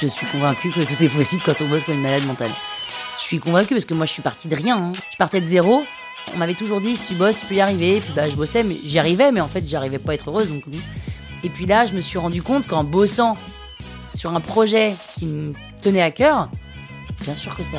Je suis convaincue que tout est possible quand on bosse comme une malade mentale. Je suis convaincue parce que moi je suis partie de rien. hein. Je partais de zéro. On m'avait toujours dit si tu bosses, tu peux y arriver. Puis bah je bossais, mais j'y arrivais, mais en fait j'arrivais pas à être heureuse. Donc... Et puis là, je me suis rendu compte qu'en bossant sur un projet qui me tenait à cœur, bien sûr que ça.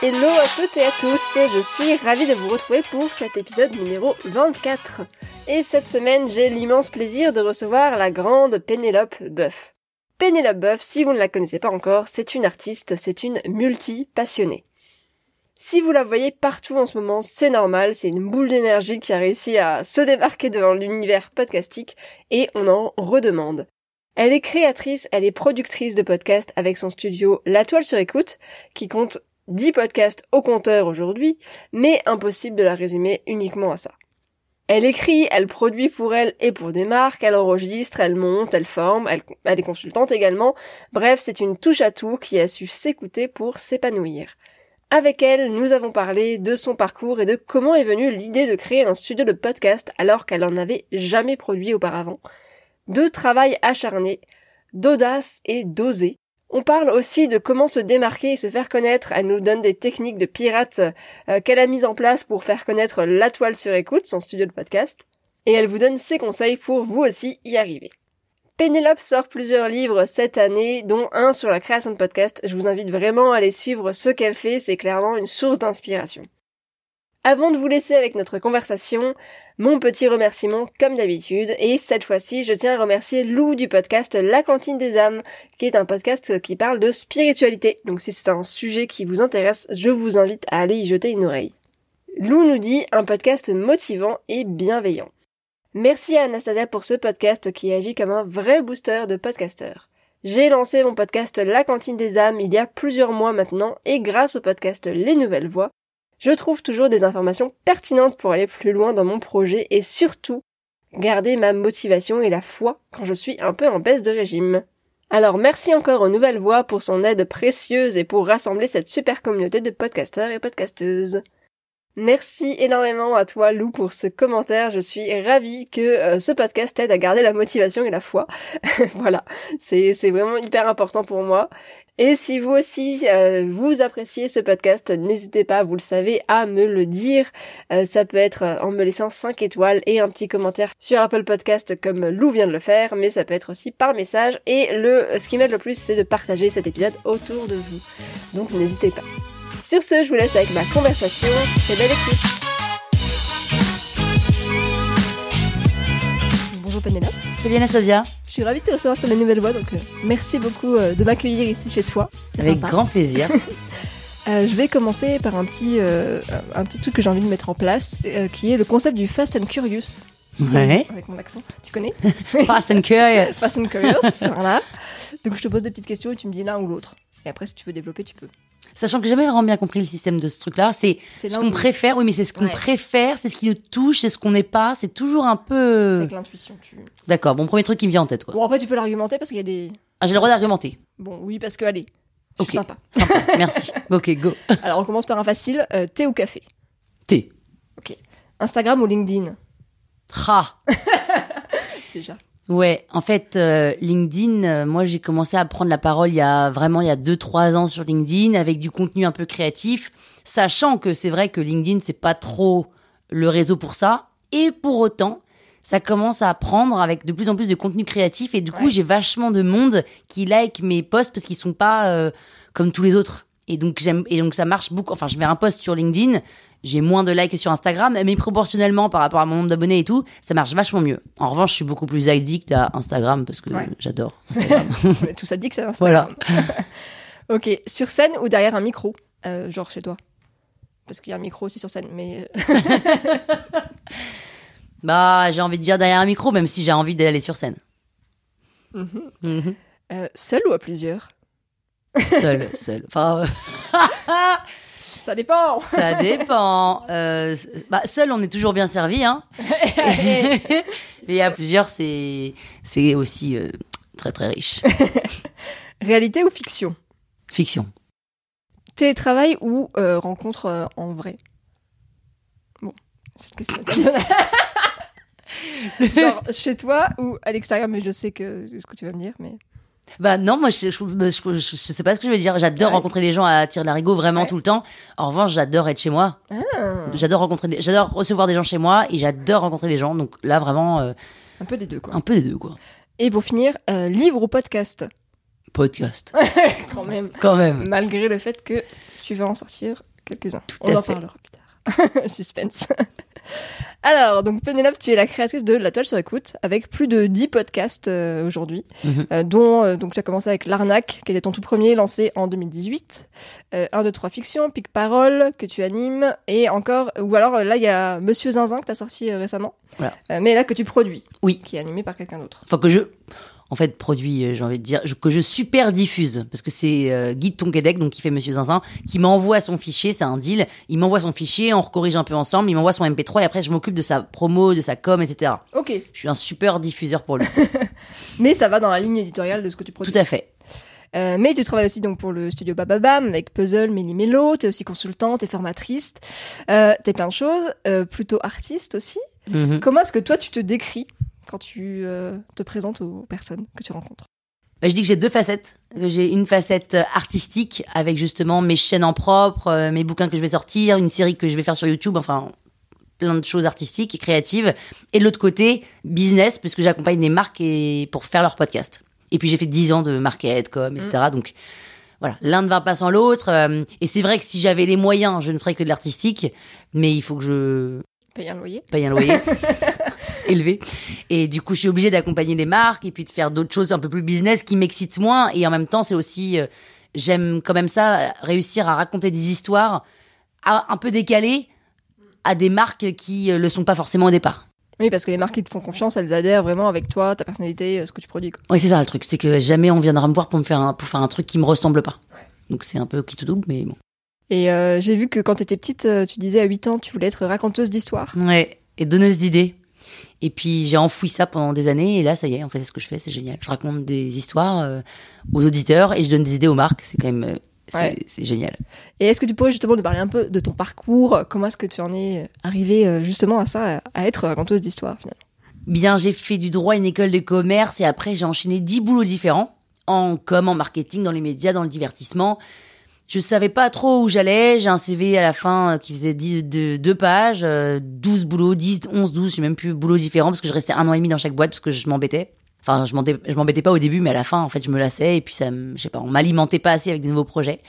Hello à toutes et à tous, je suis ravie de vous retrouver pour cet épisode numéro 24. Et cette semaine, j'ai l'immense plaisir de recevoir la grande Pénélope Boeuf. Pénélope Boeuf, si vous ne la connaissez pas encore, c'est une artiste, c'est une multi-passionnée. Si vous la voyez partout en ce moment, c'est normal, c'est une boule d'énergie qui a réussi à se démarquer dans l'univers podcastique et on en redemande. Elle est créatrice, elle est productrice de podcasts avec son studio La Toile sur écoute, qui compte 10 podcasts au compteur aujourd'hui, mais impossible de la résumer uniquement à ça. Elle écrit, elle produit pour elle et pour des marques, elle enregistre, elle monte, elle forme, elle, est consultante également. Bref, c'est une touche à tout qui a su s'écouter pour s'épanouir. Avec elle, nous avons parlé de son parcours et de comment est venue l'idée de créer un studio de podcast alors qu'elle en avait jamais produit auparavant. De travail acharné, d'audace et d'oser. On parle aussi de comment se démarquer et se faire connaître. Elle nous donne des techniques de pirate euh, qu'elle a mises en place pour faire connaître La Toile sur écoute, son studio de podcast. Et elle vous donne ses conseils pour vous aussi y arriver. Pénélope sort plusieurs livres cette année, dont un sur la création de podcast. Je vous invite vraiment à aller suivre ce qu'elle fait, c'est clairement une source d'inspiration. Avant de vous laisser avec notre conversation, mon petit remerciement comme d'habitude, et cette fois-ci je tiens à remercier Lou du podcast La Cantine des âmes, qui est un podcast qui parle de spiritualité. Donc si c'est un sujet qui vous intéresse, je vous invite à aller y jeter une oreille. Lou nous dit un podcast motivant et bienveillant. Merci à Anastasia pour ce podcast qui agit comme un vrai booster de podcasteurs. J'ai lancé mon podcast La Cantine des âmes il y a plusieurs mois maintenant, et grâce au podcast Les Nouvelles Voix, je trouve toujours des informations pertinentes pour aller plus loin dans mon projet et surtout garder ma motivation et la foi quand je suis un peu en baisse de régime. Alors merci encore aux Nouvelles Voix pour son aide précieuse et pour rassembler cette super communauté de podcasteurs et podcasteuses. Merci énormément à toi Lou pour ce commentaire. Je suis ravie que euh, ce podcast aide à garder la motivation et la foi. voilà, c'est c'est vraiment hyper important pour moi. Et si vous aussi euh, vous appréciez ce podcast, n'hésitez pas, vous le savez, à me le dire. Euh, ça peut être en me laissant 5 étoiles et un petit commentaire sur Apple Podcast comme Lou vient de le faire, mais ça peut être aussi par message. Et le ce qui m'aide le plus, c'est de partager cet épisode autour de vous. Donc n'hésitez pas. Sur ce, je vous laisse avec ma conversation. Très belle écoute. Bonjour Pénélope. Salut Anastasia. Je suis ravie de te recevoir sur les nouvelles voix, donc euh, merci beaucoup euh, de m'accueillir ici chez toi. Avec Sympa. grand plaisir. Euh, je vais commencer par un petit, euh, un petit truc que j'ai envie de mettre en place, euh, qui est le concept du Fast and Curious. ouais. Avec mon accent, tu connais? Fast and curious. Fast and Curious, voilà. Donc je te pose des petites questions et tu me dis l'un ou l'autre. Et après, si tu veux développer, tu peux. Sachant que j'ai jamais vraiment bien compris le système de ce truc-là. C'est C'est ce qu'on préfère. Oui, mais c'est ce qu'on Ouais. préfère, c'est ce qui nous touche, c'est ce qu'on n'est pas. C'est toujours un C'est peu. avec l'intuition. Tu... D'accord. Bon, premier truc qui me vient en tête, quoi. Bon, après, tu peux l'argumenter parce qu'il y a des. Ah, j'ai le droit d'argumenter. Bon, oui, parce que, allez, Ok. sympa. Sympa. Merci. Ok, go. Alors, on commence par un facile euh, thé ou café? T. Instagram ou LinkedIn? Ha. Déjà. Ouais, en fait, euh, LinkedIn, euh, moi j'ai commencé à prendre la parole il y a vraiment il y a deux trois ans sur LinkedIn avec du contenu un peu créatif, sachant que c'est vrai que LinkedIn c'est pas trop le réseau pour ça, et pour autant ça commence à prendre avec de plus en plus de contenu créatif et du coup Ouais. j'ai vachement de monde qui like mes posts parce qu'ils sont pas euh, comme tous les autres. Et donc j'aime et donc ça marche beaucoup. Enfin, je mets un post sur LinkedIn, j'ai moins de likes que sur Instagram, mais proportionnellement par rapport à mon nombre d'abonnés et tout, ça marche vachement mieux. En revanche, je suis beaucoup plus addict à Instagram parce que Ouais. j'adore. Tout ça dit que c'est Instagram. ok, sur scène ou derrière un micro Euh, Genre chez toi? Parce qu'il y a un micro aussi sur scène, mais. Bah, j'ai envie de dire derrière un micro, même si j'ai envie d'aller sur scène. Mhm. Mhm. Euh, seul ou à plusieurs? Seul, seul. Enfin, euh, Ça dépend ça dépend. Euh, bah, seul, on est toujours bien servi, hein. Et à plusieurs, c'est c'est aussi euh, très très riche. Réalité ou fiction? Fiction. Télétravail ou euh, rencontre euh, en vrai? Bon, cette question. Genre chez toi ou à l'extérieur, mais je sais que ce que tu vas me dire, mais. Bah non, moi je, je, je, sais pas ce que je veux dire. J'adore Ouais. rencontrer les gens à tirer larigot vraiment Ouais. tout le temps. En revanche, j'adore être chez moi. Ah, J'adore rencontrer, des- j'adore recevoir des gens chez moi et j'adore rencontrer des gens. Donc là vraiment euh, un peu des deux, quoi. un peu des deux quoi. Et pour finir, euh, livre ou podcast? Podcast, Quand même. quand même. Malgré le fait que tu vas en sortir quelques-uns. Tout On à en fait. parlera plus tard. Suspense. Alors, donc Pénélope, tu es la créatrice de La Toile sur écoute, avec plus de 10 podcasts euh, aujourd'hui, Mhm. euh, dont euh, donc tu as commencé avec L'Arnaque, qui était ton tout premier, lancé en 2018, euh, 1, 2, 3 Fiction, Pic Parole, que tu animes, et encore, ou alors là, il y a Monsieur Zinzin, que tu as sorti récemment, Voilà. Mais là, que tu produis, Oui. qui est animé par quelqu'un d'autre. Enfin que je, en fait, produit, euh, j'ai envie de dire, que je super diffuse parce que c'est euh, Guy de Tonquédec, donc qui fait Monsieur Zinzin, qui m'envoie son fichier, c'est un deal. Il m'envoie son fichier, on recorrige un peu ensemble, il m'envoie son MP3 et après je m'occupe de sa promo, de sa com, etc. Ok, Je suis un super diffuseur pour lui. mais ça va dans la ligne éditoriale de ce que tu produis. Tout à fait. Euh, mais tu travailles aussi donc pour le studio Bababam avec Puzzle, Méli Mélo, t'es aussi consultante, t'es formatrice, euh, t'es plein de choses, plutôt artiste aussi. Mhm. Comment est-ce que toi tu te décris? Quand tu euh, te présentes aux personnes que tu rencontres Bah, je dis que j'ai deux facettes. J'ai une facette euh, artistique avec justement mes chaînes en propre, euh, mes bouquins que je vais sortir, une série que je vais faire sur YouTube, enfin plein de choses artistiques et créatives. Et de l'autre côté, business, puisque j'accompagne des marques et pour faire leur podcast. Et puis j'ai fait 10 ans de market, com, etc. Donc voilà, l'un ne va pas sans l'autre. et c'est vrai que si j'avais les moyens, je ne ferais que de l'artistique. Mais il faut que je Payer un loyer paye un loyer élevé. Et du coup, je suis obligée d'accompagner des marques et puis de faire d'autres choses un peu plus business qui m'excitent moins. Et en même temps, c'est aussi, euh, j'aime quand même ça, réussir à raconter des histoires à- un peu décalées à des marques qui euh, le sont pas forcément au départ. Oui, parce que les marques qui te font confiance, elles adhèrent vraiment avec toi, ta personnalité, euh, ce que tu produis. quoi. Oui, c'est ça le truc, c'est que jamais on viendra me voir pour me faire un, pour faire un truc qui me ressemble pas. Donc c'est un peu qui tout double, mais bon. Et euh, j'ai vu que quand t'étais petite, euh, tu disais à 8 ans, tu voulais être raconteuse d'histoires. Ouais, et donneuse d'idées. Et puis j'ai enfoui ça pendant des années, et là, ça y est, en fait, c'est ce que je fais, c'est génial. Je raconte des histoires euh, aux auditeurs et je donne des idées aux marques, c'est quand même. euh, c'est Ouais. génial. Et est-ce que tu pourrais justement nous parler un peu de ton parcours? Comment est-ce que tu en es arrivé euh, justement à ça, à- être raconteuse d'histoires finalement? Bien, j'ai fait du droit à une école de commerce et après j'ai enchaîné dix boulots différents en com, en marketing, dans les médias, dans le divertissement. Je savais pas trop où j'allais. J'ai un CV à la fin euh, qui faisait 10, de, deux pages, euh, 12 boulots, 10, 11, 12, j'ai même plus boulots différents parce que je restais un an et demi dans chaque boîte parce que je m'embêtais. Enfin, je m'embêtais je pas au début, mais à la fin, en fait, je me lassais et puis ça, je sais pas, on m'alimentait pas assez avec des nouveaux projets.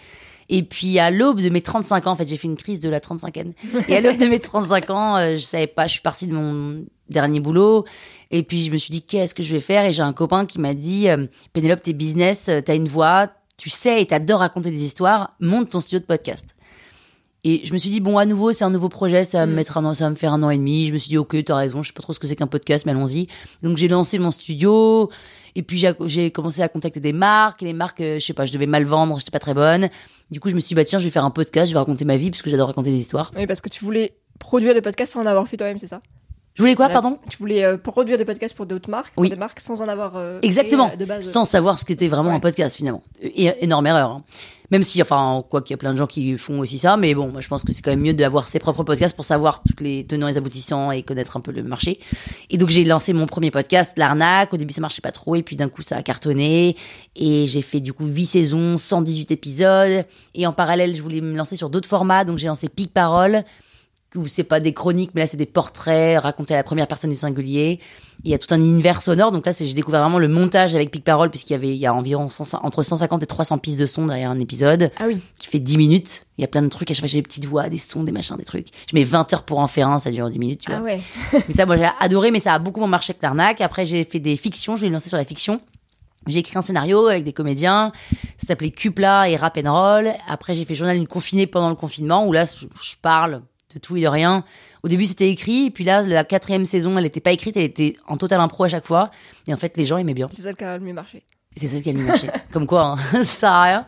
Et puis à l'aube de mes 35 ans, en fait, j'ai fait une crise de la 35e. Et à l'aube de mes 35 ans, euh, je savais pas, je suis partie de mon dernier boulot. Et puis je me suis dit, qu'est-ce que je vais faire? Et j'ai un copain qui m'a dit, euh, Pénélope, t'es business, euh, t'as une voix, tu sais et t'adores raconter des histoires, monte ton studio de podcast. Et je me suis dit, bon, à nouveau, c'est un nouveau projet, ça va me Mm. mettre un an, ça va me faire un an et demi. Je me suis dit, ok, t'as raison, je sais pas trop ce que c'est qu'un podcast, mais allons-y. Donc j'ai lancé mon studio, et puis j'ai- j'ai commencé à contacter des marques, et les marques, euh, je sais pas, je devais mal vendre, j'étais pas très bonne. Du coup, je me suis dit, bah tiens, je vais faire un podcast, je vais raconter ma vie, parce que j'adore raconter des histoires. Oui, parce que tu voulais produire des podcasts sans en avoir fait toi-même, c'est ça? Je voulais quoi, Voilà. pardon Tu voulais euh, produire des podcasts pour d'autres marques, pour Oui. des marques sans en avoir euh, Exactement. euh, de base. Sans savoir ce qu'était vraiment Ouais. un podcast, finalement. Et, énorme erreur. hein. Même si, enfin, quoi qu'il y a plein de gens qui font aussi ça, mais bon, moi, je pense que c'est quand même mieux d'avoir ses propres podcasts pour savoir toutes les tenants et les aboutissants et connaître un peu le marché. Et donc, j'ai lancé mon premier podcast, L'Arnaque. Au début, ça marchait pas trop, et puis d'un coup, ça a cartonné. Et j'ai fait, du coup, 8 saisons, 118 épisodes. Et en parallèle, je voulais me lancer sur d'autres formats, donc j'ai lancé Pic Parole, où c'est pas des chroniques, mais là c'est des portraits racontés à la première personne du singulier. Il y a tout un univers sonore, donc là j'ai découvert vraiment le montage avec Pic Parole puisqu'il y avait il y a environ 100 entre 150 et 300 pistes de son derrière un épisode Ah oui. qui fait 10 minutes. Il y a plein de trucs, à chaque fois j'ai des petites voix, des sons, des machins, des trucs. Je mets 20 heures pour en faire un, ça dure 10 minutes, tu vois. Ah ouais. Mais ça, moi, j'ai adoré, mais ça a beaucoup moins marché que l'arnaque. Après, j'ai fait des fictions, je l'ai lancé sur la fiction. J'ai écrit un scénario avec des comédiens. Ça s'appelait Cupla et Rap and Roll. Après, j'ai fait Journal d'une confinée pendant le confinement, où là, je parle de tout et de rien. Au début, c'était écrit, et puis là, la quatrième saison, elle n'était pas écrite, elle était en total impro à chaque fois. Et en fait, les gens aimaient bien. C'est ça qui a le mieux marché. C'est ça qui a le mieux marché. Comme quoi, hein, ça sert à rien.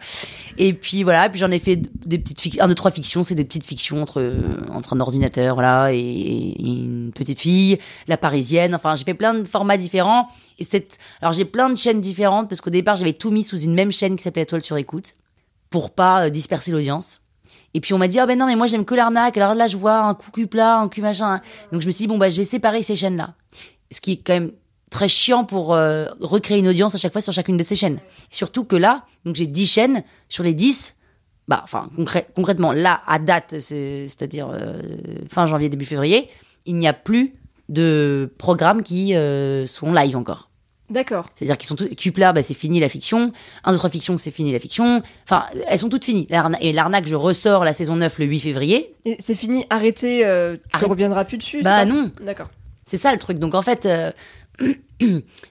Et puis voilà, puis j'en ai fait des petites fictions, un, deux, trois fictions, c'est des petites fictions entre, entre un ordinateur, voilà, et, et une petite fille, la parisienne. Enfin, j'ai fait plein de formats différents. Et cette, alors j'ai plein de chaînes différentes parce qu'au départ, j'avais tout mis sous une même chaîne qui s'appelait Toile sur écoute pour pas euh, disperser l'audience. Et puis on m'a dit, ah ben non, mais moi j'aime que l'arnaque. Alors là, je vois un cul plat, un cul machin. Donc je me suis dit, bon, bah, je vais séparer ces chaînes-là. Ce qui est quand même très chiant pour euh, recréer une audience à chaque fois sur chacune de ces chaînes. Surtout que là, donc j'ai 10 chaînes, sur les 10, bah, enfin, concrè- concrètement, là, à date, c'est- c'est-à-dire euh, fin janvier, début février, il n'y a plus de programmes qui euh, sont live encore. D'accord. C'est-à-dire qu'ils sont tous. Cupla, bah, c'est fini la fiction. Un, deux, trois fictions, c'est fini la fiction. Enfin, elles sont toutes finies. Et l'arnaque, je ressors la saison 9 le 8 février. Et c'est fini, arrêtez, euh, tu Arrête. reviendras plus dessus. Bah ça? non. D'accord. C'est ça le truc. Donc en fait, euh,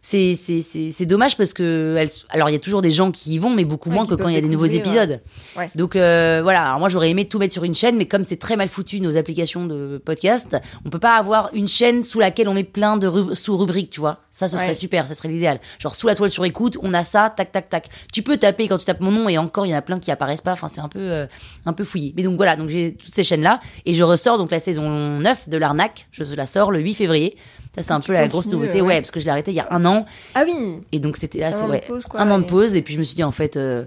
c'est dommage parce que elles- alors il y a toujours des gens qui y vont, mais beaucoup Ouais, moins que quand il y a des nouveaux épisodes. Ouais. Donc euh, voilà. Alors moi j'aurais aimé tout mettre sur une chaîne, mais comme c'est très mal foutu nos applications de podcast, on peut pas avoir une chaîne sous laquelle on met plein de rub- sous-rubriques, tu vois. Ça, ce serait super, ça serait l'idéal. Genre sous la toile sur écoute, on a ça, tac tac tac. Tu peux taper quand tu tapes mon nom et encore il y en a plein qui apparaissent pas. Enfin c'est un peu euh, un peu fouillé. Mais donc voilà, donc j'ai toutes ces chaînes là et je ressors donc la saison 9 de l'arnaque. Je la sors le 8 février. Ça c'est un peu la grosse nouveauté, ouais, ouais. parce que je l'ai arrêté il y a un an Ah oui. et donc c'était là, Un c'est an de ouais, pause, quoi, un an de pause et puis je me suis dit en fait, euh,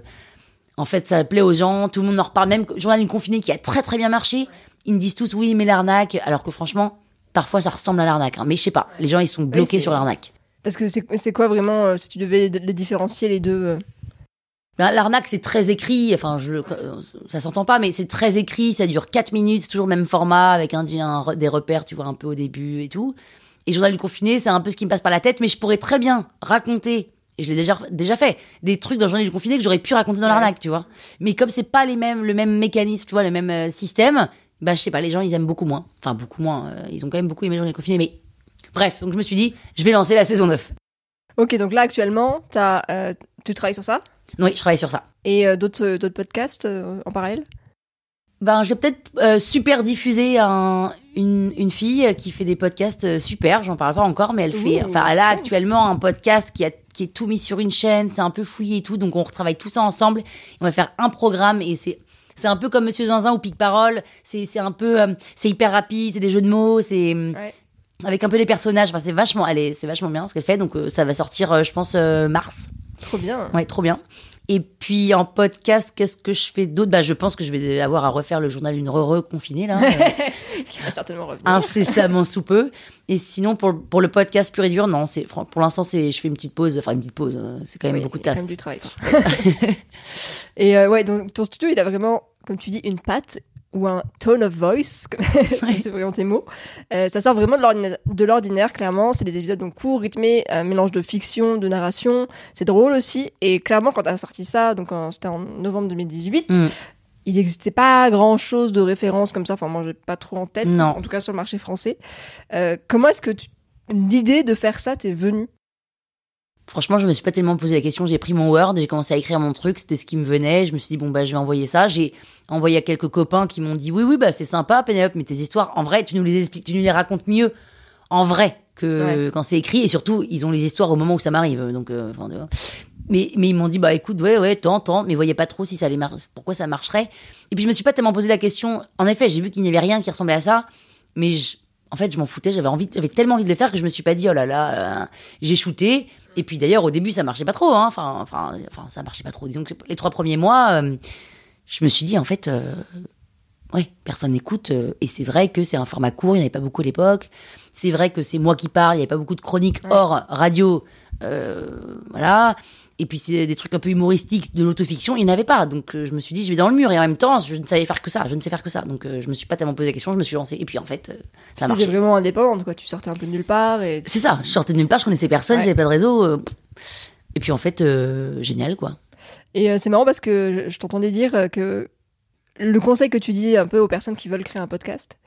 en fait ça plaît aux gens, tout le monde en reparle même. Journal d'une confinée qui a très très bien marché, ils me disent tous oui mais l'arnaque, alors que franchement parfois ça ressemble à l'arnaque, hein. mais je sais pas, les gens ils sont bloqués sur l'arnaque. Parce que c'est c'est quoi vraiment, euh, si tu devais les différencier les deux euh, Ben, L'arnaque, c'est très écrit, enfin, je, ça s'entend pas, mais c'est très écrit, ça dure 4 minutes, c'est toujours le même format, avec un, un- des repères, tu vois, un peu au début et tout. Et Journal du confiné, c'est un peu ce qui me passe par la tête, mais je pourrais très bien raconter, et je l'ai déjà, déjà fait, des trucs dans Journal du confiné que j'aurais pu raconter dans Ouais. l'arnaque, tu vois. Mais comme c'est pas les mêmes, le même mécanisme, tu vois, le même euh, système, bah, je sais pas, les gens, ils aiment beaucoup moins. Enfin, beaucoup moins, euh, ils ont quand même beaucoup aimé Journal du confiné, mais bref, donc je me suis dit, je vais lancer la saison 9. Ok, donc là actuellement, as, euh, tu travailles sur ça? Oui, je travaille sur ça. et d'autres d'autres podcasts en parallèle? Ben, je vais peut-être euh, super diffuser un- une, une fille qui fait des podcasts euh, super. J'en parle pas encore, mais elle fait. Ouh, Enfin, elle a actuellement un podcast qui, a, qui est tout mis sur une chaîne. C'est un peu fouillé et tout. Donc, on retravaille tout ça ensemble. On va faire un programme et c'est. C'est un peu comme Monsieur Zinzin ou Pic Parole. C'est c'est un peu. euh, c'est hyper rapide. C'est des jeux de mots. C'est. Ouais. Avec un peu les personnages. Enfin, c'est vachement. Elle est, c'est vachement bien ce qu'elle fait. Donc, euh, ça va sortir, je pense, mars. Trop bien. Ouais, trop bien. Et puis en podcast, qu'est-ce que je fais d'autre? Bah, je pense que je vais avoir à refaire le journal une re confinée là, Qui va certainement revenir. incessamment sous peu. Et sinon pour pour le podcast pur et dur, non, pour l'instant je fais une petite pause, enfin une petite pause, euh, c'est quand même Oui, beaucoup de taf. quand même du travail. et euh, ouais, donc ton studio, il a vraiment, comme tu dis, une patte ou un tone of voice, c'est vraiment tes mots. Euh, ça sort vraiment de l'ordina- de l'ordinaire, clairement. C'est des épisodes donc courts, rythmés, un mélange de fiction, de narration. C'est drôle aussi. Et clairement, quand t'as sorti ça, donc c'était en novembre 2018, Mm. il n'existait pas grand chose de référence comme ça. Enfin, moi, j'ai pas trop en tête. Non. En tout cas, sur le marché français. Euh, comment est-ce que tu- l'idée de faire ça t'est venue? Franchement, je me suis pas tellement posé la question. J'ai pris mon Word, j'ai commencé à écrire mon truc, c'était ce qui me venait. Je me suis dit bon bah je vais envoyer ça. J'ai envoyé à quelques copains qui m'ont dit oui oui bah c'est sympa Pénélope, mais tes histoires en vrai tu nous les expliques, tu nous les racontes mieux en vrai que quand c'est écrit et surtout ils ont les histoires au moment où ça m'arrive. Donc euh, enfin, mais mais ils m'ont dit bah écoute ouais ouais tant tant mais voyez pas trop si ça allait pourquoi ça marcherait. Et puis je me suis pas tellement posé la question. En effet j'ai vu qu'il n'y avait rien qui ressemblait à ça, mais je- en fait je m'en foutais. J'avais envie j'avais tellement envie de le faire que je me suis pas dit oh là là. là. j'ai shooté. Et puis d'ailleurs, au début, ça marchait pas trop. Hein. Enfin, enfin, enfin, ça marchait pas trop. Disons que les trois premiers mois, euh, je me suis dit, en fait, euh, ouais, personne n'écoute. euh, et c'est vrai que c'est un format court, il n'y en avait pas beaucoup à l'époque. C'est vrai que c'est moi qui parle, il n'y avait pas beaucoup de chroniques Ouais. hors radio voilà. Et puis c'est des trucs un peu humoristiques, de l'autofiction, il n'y en avait pas. Donc euh, je me suis dit, je vais dans le mur. Et en même temps, je ne savais faire que ça. Je ne sais faire que ça. Donc euh, je me suis pas tellement posé la question, je me suis lancée. Et puis en fait, euh, ça marchait. vraiment indépendante, quoi. Tu sortais un peu de nulle part et. C'est ça. Je sortais de nulle part, je connaissais personne, Ouais. j'avais pas de réseau. euh, et puis en fait, euh, génial quoi. Et euh, c'est marrant parce que je, t'entendais dire euh, que le conseil que tu dis un peu aux personnes qui veulent créer un podcast,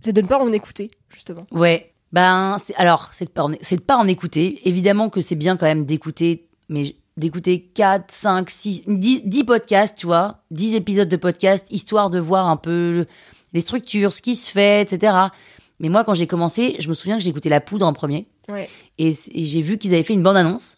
c'est de ne pas en écouter, justement. Ouais. Ben, c'est- alors, c'est de, pas en- c'est de pas en écouter. Évidemment que c'est bien quand même d'écouter, mais d'écouter 4, 5, 6, 10, 10 podcasts, tu vois, 10 épisodes de podcast, histoire de voir un peu les structures, ce qui se fait, etc. Mais moi, quand j'ai commencé, je me souviens que j'ai écouté La Poudre en premier. Ouais. Et, j'ai vu qu'ils avaient fait une bande-annonce.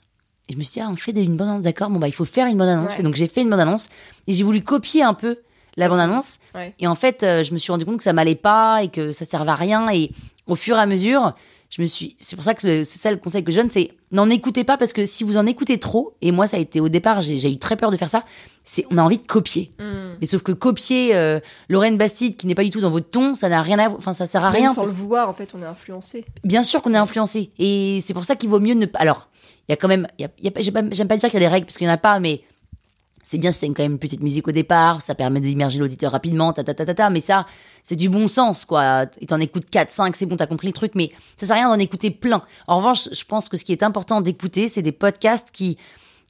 Et je me suis dit, ah, on fait une bande-annonce, d'accord, bon, bah, il faut faire une bande-annonce. Ouais. Et donc, j'ai fait une bande-annonce. Et j'ai voulu copier un peu la bande-annonce. Ouais. Et en fait, euh, je me suis rendu compte que ça m'allait pas et que ça servait à rien. Et au fur et à mesure, je me suis. C'est pour ça que c'est ça le conseil que je donne, c'est n'en écoutez pas parce que si vous en écoutez trop, et moi, ça a été au départ, j'ai eu très peur de faire ça, c'est on a envie de copier. Hmm. Mais sauf que copier euh, Lorraine Bastide qui n'est pas du tout dans votre ton, ça n'a rien à. Enfin, ça sert à Même rien. sans parce le vouloir, en fait, on est influencé. Bien sûr qu'on est influencé. Et c'est pour ça qu'il vaut mieux ne pas. Alors, il y a quand même. il Y a, il y a pas- j'aime pas, j'aime pas dire qu'il y a des règles, parce qu'il n'y en a pas, mais c'est bien une- quand même une petite musique au départ, ça permet d'immerger l'auditeur rapidement, ta, ta, ta, ta, ta, mais ça, c'est du bon sens, quoi. Et t'en écoutes 4, 5, c'est bon, t'as compris le truc, mais ça sert à rien d'en écouter plein. En revanche, je pense que ce qui est important d'écouter, c'est des podcasts qui,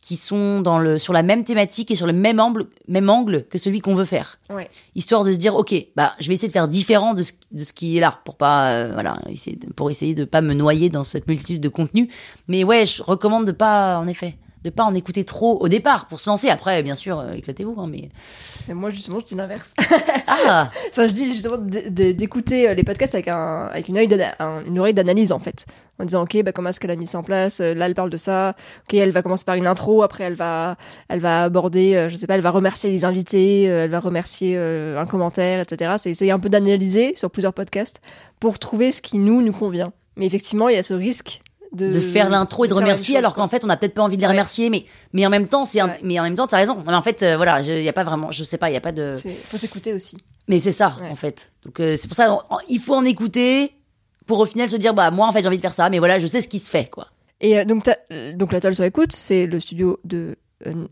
qui sont dans le, sur la même thématique et sur le même angle, même angle que celui qu'on veut faire Ouais. histoire de se dire ok bah je vais essayer de faire différent de ce, de ce qui est là pour pas euh, voilà essayer de- pour essayer de pas me noyer dans cette multitude de contenus mais ouais je recommande de pas en effet de pas en écouter trop au départ pour se lancer après bien sûr euh, éclatez-vous hein, mais Et moi, justement, je dis l'inverse. ah enfin, je dis justement d'écouter euh, les podcasts avec, un, avec une, un- une oreille d'analyse, en fait. En disant, OK, bah, comment est-ce qu'elle a mis ça en place? Euh, Là, elle parle de ça. OK, elle va commencer par une intro. Après, elle va, elle va aborder, je sais pas, elle va remercier les invités. elle va remercier un commentaire, etc. C'est essayer un peu d'analyser sur plusieurs podcasts pour trouver ce qui nous, nous convient. Mais effectivement, il y a ce risque de, de faire l'intro et de remercier chose, alors qu'en fait on a peut-être pas envie de les Ouais. remercier mais mais en même temps c'est Ouais. mais en même temps t'as raison mais en fait euh, voilà il y a pas vraiment je sais pas il y a pas de faut s'écouter aussi. mais c'est ça Ouais. en fait donc euh, c'est pour ça il faut en écouter pour au final se dire bah moi en fait j'ai envie de faire ça mais voilà je sais ce qui se fait quoi Et euh, donc, donc la toile sur écoute, c'est le studio de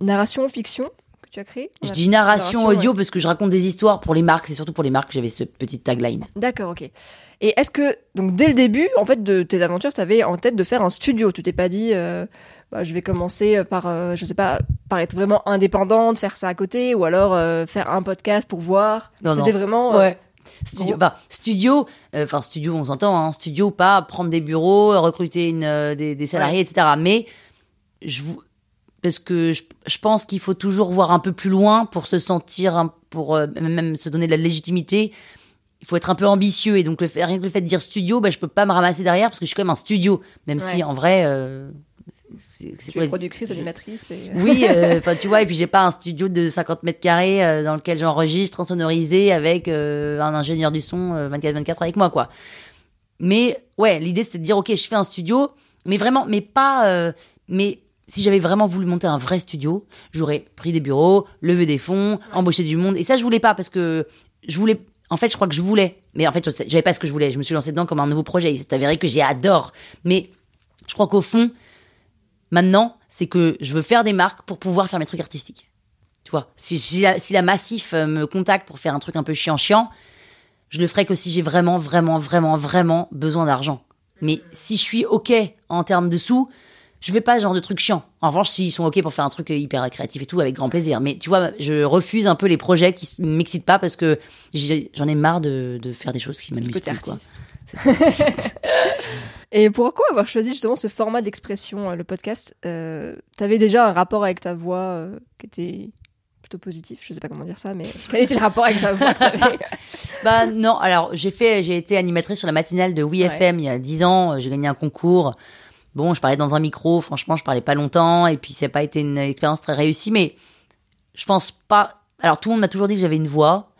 narration fiction tu as créé. Je dis narration narration, audio parce que je raconte des histoires pour les marques. C'est surtout pour les marques que j'avais ce petit tagline. D'accord, ok. Et est-ce que, donc dès le début, en fait, de tes aventures, tu avais en tête de faire un studio? Tu t'es pas dit, euh, bah, je vais commencer par, euh, je sais pas, par être vraiment indépendante, faire ça à côté, ou alors euh, faire un podcast pour voir? Non, C'était vraiment. euh, Studio, bah, studio, euh, enfin studio, on s'entend, hein, studio, pas prendre des bureaux, recruter une, euh, des, des salariés, etc. Mais je parce que je, je pense qu'il faut toujours voir un peu plus loin pour se sentir, pour euh, même se donner de la légitimité. Il faut être un peu ambitieux et donc le fait, rien que le fait de dire studio, bah, je peux pas me ramasser derrière parce que je suis quand même un studio, même si en vrai, euh, c'est quoi productrice, animatrice. Et... Oui, euh, tu vois, et puis j'ai pas un studio de 50 mètres carrés euh, dans lequel j'enregistre, insonorisé avec un ingénieur du son 24-24 avec moi, quoi. Mais ouais, l'idée c'était de dire ok, je fais un studio, mais vraiment, mais pas, mais si j'avais vraiment voulu monter un vrai studio, j'aurais pris des bureaux, levé des fonds, embauché du monde, et ça je voulais pas parce que je voulais. En fait, je crois que je voulais, mais en fait, j'avais pas ce que je voulais. Je me suis lancé dedans comme un nouveau projet. Il s'est avéré que j'adore, mais je crois qu'au fond, Maintenant, c'est que je veux faire des marques pour pouvoir faire mes trucs artistiques. Tu vois, si, si, la, si la Massif euh, me contacte pour faire un truc un peu chiant-chiant, je le ferai que si j'ai vraiment, vraiment, vraiment, vraiment besoin d'argent. Mais si je suis OK en termes de sous, je vais pas ce genre de truc chiant. En revanche, s'ils sont OK pour faire un truc euh, hyper créatif et tout, avec grand plaisir. Mais tu vois, je refuse un peu les projets qui m'excitent pas parce que j'en ai marre de, de faire des choses qui m'amusent plus, quoi. ça. Et pourquoi avoir choisi justement ce format d'expression, euh, le podcast euh, T'avais déjà un rapport avec ta voix euh, qui était plutôt positif, je sais pas comment dire ça, mais quel était le rapport avec ta voix Bah non, alors j'ai fait, j'ai été animatrice sur la matinale de WeFM il y a 10 ans, j'ai gagné un concours. Bon, je parlais dans un micro, franchement, je parlais pas longtemps et puis ça n'a pas été une expérience très réussie, mais je pense pas. Alors tout le monde m'a toujours dit que j'avais une voix.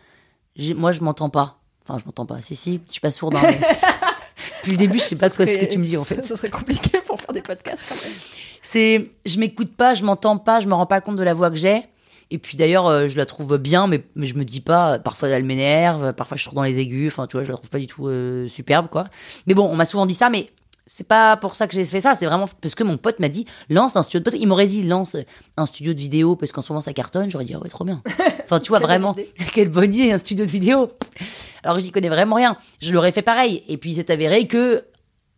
Moi, je m'entends pas. Enfin, je m'entends pas. Si si, je suis pas sourde. hein, mais- Depuis le début, je sais pas ce que, ce que tu me dis en fait. Ce serait compliqué pour faire des podcasts. C'est, je m'écoute pas, je m'entends pas, je me rends pas compte de la voix que j'ai. Et puis d'ailleurs, euh, je la trouve bien, mais, mais je me dis pas. Parfois, elle m'énerve, parfois je suis trop dans les aigus. Enfin, tu vois, je la trouve pas du tout euh, superbe, quoi. Mais bon, on m'a souvent dit ça, mais c'est pas pour ça que j'ai fait ça, c'est vraiment parce que mon pote m'a dit lance un studio de podcast. Il m'aurait dit lance un studio de vidéo parce qu'en ce moment ça cartonne. J'aurais dit ah ouais trop bien. Enfin tu vois vraiment quelle bonne idée un studio de vidéo. Alors j'y connais vraiment rien. Je l'aurais fait pareil. Et puis c'est avéré que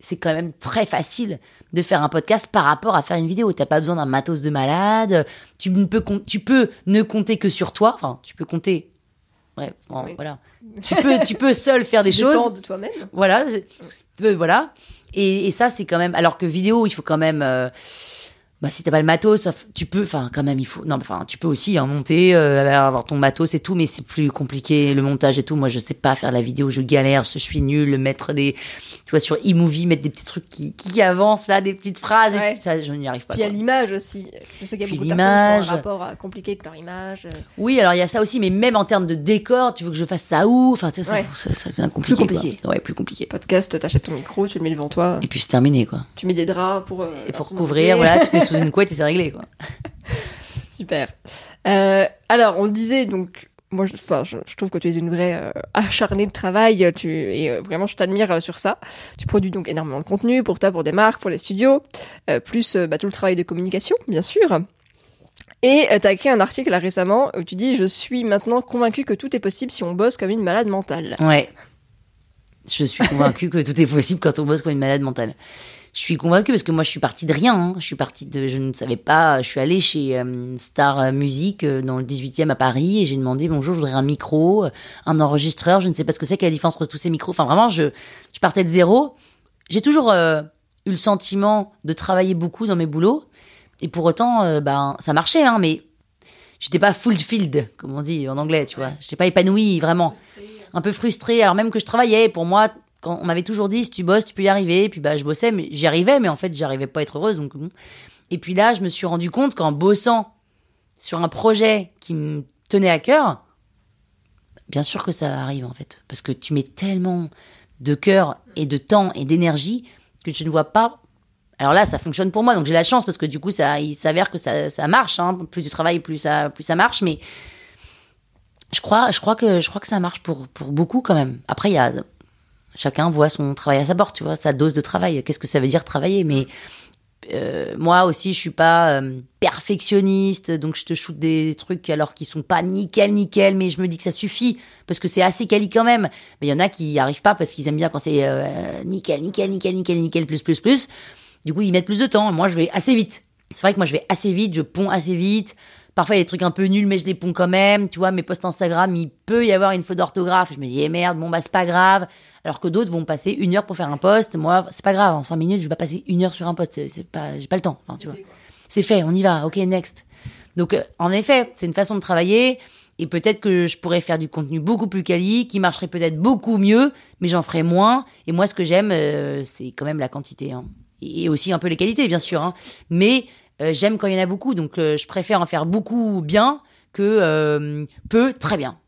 c'est quand même très facile de faire un podcast par rapport à faire une vidéo. T'as pas besoin d'un matos de malade. Tu ne peux tu peux ne compter que sur toi. Enfin tu peux compter. Ouais, voilà. Tu peux tu peux seul faire des choses. de toi-même. Voilà. Voilà. Et, et ça, c'est quand même. Alors que vidéo, il faut quand même. Euh, bah, si t'as pas le matos, tu peux. Enfin, quand même, il faut. Non, enfin, tu peux aussi hein, monter, euh, avoir ton matos et tout, mais c'est plus compliqué le montage et tout. Moi, je sais pas faire la vidéo, je galère, je suis nul, mettre des tu vois, sur iMovie, mettre des petits trucs qui, qui avancent, là, des petites phrases, et puis ça, je n'y arrive pas. Puis il y a l'image aussi. Je sais qu'il y a beaucoup de personnes qui ont un rapport compliqué avec leur image. Oui, alors il y a ça aussi, mais même en termes de décor, tu veux que je fasse ça où? Enfin, ça, devient compliqué. Plus compliqué. Ouais, plus compliqué. Podcast, t'achètes ton micro, tu le mets devant toi. Et puis c'est terminé, quoi. Tu mets des draps pour. Euh, et pour couvrir, voilà, tu mets sous une couette et c'est réglé, quoi. Super. Euh, alors, on disait, donc, moi, je, enfin, je, trouve que tu es une vraie euh, acharnée de travail. Tu, et euh, vraiment, je t'admire euh, sur ça. Tu produis donc énormément de contenu pour toi, pour des marques, pour les studios, plus bah, tout le travail de communication, bien sûr. Et tu as écrit un article là, récemment où tu dis Je suis maintenant convaincu que tout est possible si on bosse comme une malade mentale. Ouais. Je suis convaincu que tout est possible quand on bosse comme une malade mentale je suis convaincue parce que moi je suis partie de rien. Hein. Je suis partie de, je ne savais pas. Je suis allée chez euh, Star Music euh, dans le 18e à Paris et j'ai demandé bonjour, je voudrais un micro, euh, un enregistreur. Je ne sais pas ce que c'est, quelle est la différence entre tous ces micros. Enfin vraiment, je, je partais de zéro. J'ai toujours eu le sentiment de travailler beaucoup dans mes boulots et pour autant, ben ça marchait, hein, mais j'étais pas fulfilled, comme on dit en anglais, tu vois. J'étais pas épanouie vraiment, un peu frustrée. Alors même que je travaillais, pour moi quand on m'avait toujours dit si tu bosses tu peux y arriver. Et puis bah je bossais mais j'y arrivais mais en fait j'arrivais pas à être heureuse donc et puis là je me suis rendu compte qu'en bossant sur un projet qui me tenait à cœur bien sûr que ça arrive en fait. Parce que tu mets tellement de cœur et de temps et d'énergie que tu ne vois pas. Alors là ça fonctionne pour moi donc j'ai la chance parce que du coup ça il s'avère que ça, ça marche hein. plus tu travailles plus ça plus ça marche mais je crois je crois que je crois que ça marche pour pour beaucoup quand même. Après il y a chacun voit son travail à sa porte, tu vois, sa dose de travail. Qu'est-ce que ça veut dire travailler? Mais euh, moi aussi, je suis pas euh, perfectionniste, donc je te shoot des trucs alors qu'ils sont pas nickel, nickel, mais je me dis que ça suffit parce que c'est assez quali quand même. Mais il y en a qui arrivent pas parce qu'ils aiment bien quand c'est euh, nickel, nickel, nickel, nickel, nickel, plus, plus, plus. Du coup, ils mettent plus de temps. Moi, je vais assez vite. C'est vrai que moi, je vais assez vite, je ponds assez vite. Parfois, il y a des trucs un peu nuls, mais je les ponds quand même. Tu vois, mes posts Instagram, il peut y avoir une faute d'orthographe. Je me dis, eh merde, bon, bah, c'est pas grave. Alors que d'autres vont passer une heure pour faire un post. Moi, c'est pas grave. En cinq minutes, je vais pas passer une heure sur un post. C'est pas, j'ai pas le temps. Enfin, tu vois. C'est fait, on y va. Ok, next. Donc, euh, en effet, c'est une façon de travailler. Et peut-être que je pourrais faire du contenu beaucoup plus quali, qui marcherait peut-être beaucoup mieux, mais j'en ferais moins. Et moi, ce que j'aime, euh, c'est quand même la quantité. Hein. Et aussi un peu les qualités, bien sûr. Hein. Mais euh, j'aime quand il y en a beaucoup, donc euh, je préfère en faire beaucoup bien que euh, peu très bien.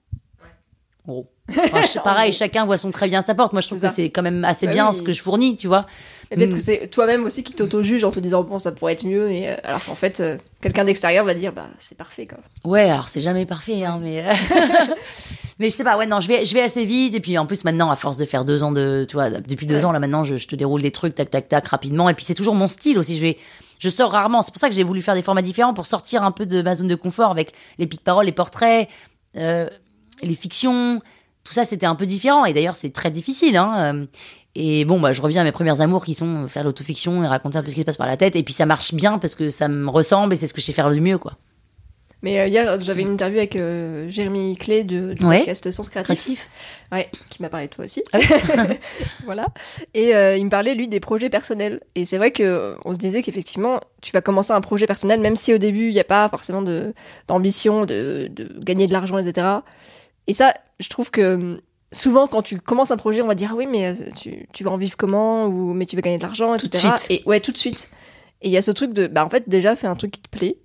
En pareil, chacun voit son très bien sa porte. Moi, je trouve que c'est quand même assez bah bien ce que je fournis, tu vois. Peut-être que mm. c'est toi-même aussi qui t'auto-juge en te disant bon, ça pourrait être mieux, mais alors qu'en fait, quelqu'un d'extérieur va dire bah c'est parfait quoi. Ouais, alors c'est jamais parfait, hein, mais mais je sais pas. Ouais, non, je vais je vais assez vite et puis en plus maintenant, à force de faire deux ans de, tu vois, depuis deux ans là maintenant, je, je, te déroule des trucs tac tac tac rapidement et puis c'est toujours mon style aussi. Je vais je sors rarement. C'est pour ça que j'ai voulu faire des formats différents pour sortir un peu de ma zone de confort avec les petites paroles, les portraits, euh, les fictions. Tout ça, c'était un peu différent. Et d'ailleurs, c'est très difficile. Hein. Euh, et bon, bah, je reviens à mes premières amours qui sont faire l'autofiction et raconter un peu ce qui se passe par la tête. Et puis ça marche bien parce que ça me ressemble et c'est ce que je sais faire le mieux, quoi. Mais euh, hier, j'avais une interview avec euh, Jérémy Clé de, du podcast Sens Créatif. Ouais, qui m'a parlé de toi aussi. Ah voilà. Et euh, il me parlait, lui, des projets personnels. Et c'est vrai que on se disait qu'effectivement, tu vas commencer un projet personnel, même si au début, il n'y a pas forcément d'ambition de, de, gagner de l'argent, etc. Et ça, je trouve que souvent, quand tu commences un projet, on va dire, ah oui, mais tu, tu vas en vivre comment? Ou mais tu vas gagner de l'argent, etc. Tout de suite. Et ouais, tout de suite. Et il y a ce truc de, bah en fait, déjà, fais un truc qui te plaît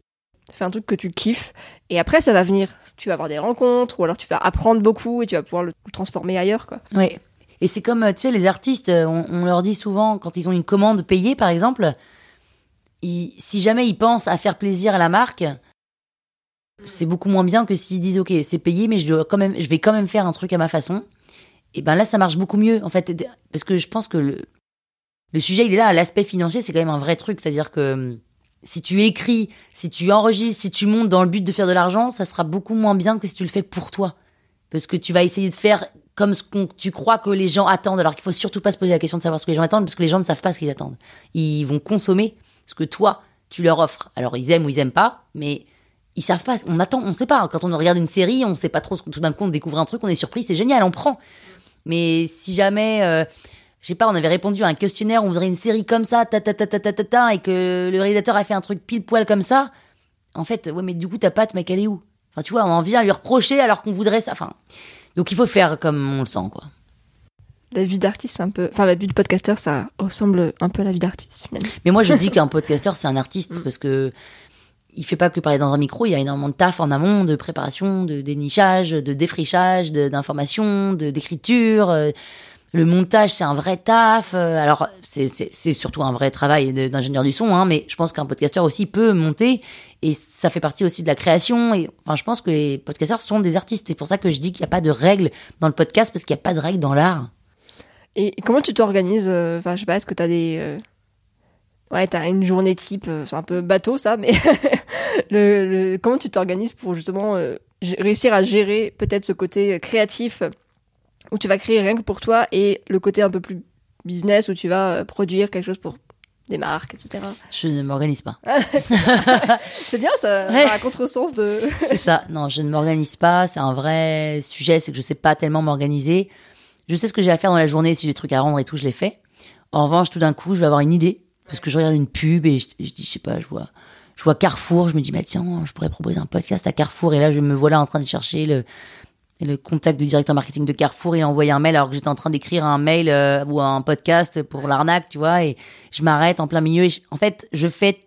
fais un truc que tu kiffes et après ça va venir. Tu vas avoir des rencontres ou alors tu vas apprendre beaucoup et tu vas pouvoir le transformer ailleurs quoi. Oui et c'est comme tu sais les artistes on, leur dit souvent quand ils ont une commande payée par exemple si jamais ils pensent à faire plaisir à la marque c'est beaucoup moins bien que s'ils disent ok c'est payé mais je vais quand même faire un truc à ma façon. Et ben là ça marche beaucoup mieux en fait. Parce que je pense que le, Le sujet, il est là. L'aspect financier, c'est quand même un vrai truc. C'est-à-dire que si tu écris, si tu enregistres, si tu montes dans le but de faire de l'argent, ça sera beaucoup moins bien que si tu le fais pour toi. Parce que tu vas essayer de faire comme ce que tu crois que les gens attendent, alors qu'il faut surtout pas se poser la question de savoir ce que les gens attendent, parce que les gens ne savent pas ce qu'ils attendent. Ils vont consommer ce que toi, tu leur offres. Alors ils aiment ou ils aiment pas, mais ils savent pas. On attend, on sait pas. Quand on regarde une série, on sait pas trop. Tout d'un coup, on découvre un truc, on est surpris, c'est génial, on prend. Mais si jamais, euh, je sais pas, on avait répondu à un questionnaire, on voudrait une série comme ça, ta ta ta ta ta ta, ta, et que le réalisateur a fait un truc pile poil comme ça, en fait, ouais, mais du coup ta patte, mec, elle est où? Enfin, tu vois, on en vient à lui reprocher alors qu'on voudrait ça. Enfin, donc il faut faire comme on le sent, quoi. La vie d'artiste, c'est un peu. Enfin, la vie de podcasteur, ça ressemble un peu à la vie d'artiste, finalement. Mais moi, je dis qu'un podcasteur, c'est un artiste parce que il fait pas que parler dans un micro, il y a énormément de taf en amont, de préparation, de dénichage, de défrichage, d'information, d'écriture. euh, Le montage, c'est un vrai taf. euh, Alors, c'est- surtout un vrai travail d'ingénieur du son, hein, mais je pense qu'un podcasteur aussi peut monter et ça fait partie aussi de la création. Et enfin, je pense que les podcasteurs sont des artistes. C'est pour ça que je dis qu'il n'y a pas de règles dans le podcast parce qu'il n'y a pas de règles dans l'art. Et comment tu t'organises euh, Enfin, je sais pas, est-ce que t'as des. euh, Ouais, t'as une journée type, c'est un peu bateau ça, mais comment tu t'organises pour justement réussir à gérer peut-être ce côté créatif où tu vas créer rien que pour toi et le côté un peu plus business où tu vas euh, produire quelque chose pour des marques, etc. Je ne m'organise pas. C'est bien ça, Ouais. à contresens de. C'est ça. Non, je ne m'organise pas. C'est un vrai sujet. C'est que je sais pas tellement m'organiser. Je sais ce que j'ai à faire dans la journée. Si j'ai des trucs à rendre et tout, je les fais. En revanche, tout d'un coup, je vais avoir une idée. Parce que je regarde une pub et je, je dis, je sais pas, je vois, je vois Carrefour. Je me dis, bah tiens, je pourrais proposer un podcast à Carrefour. Et là, je me vois là en train de chercher le, le contact du directeur marketing de Carrefour. Il a envoyé un mail alors que j'étais en train d'écrire un mail euh, ou un podcast pour l'arnaque, tu vois. Et je m'arrête en plein milieu. Et je- en fait, je fais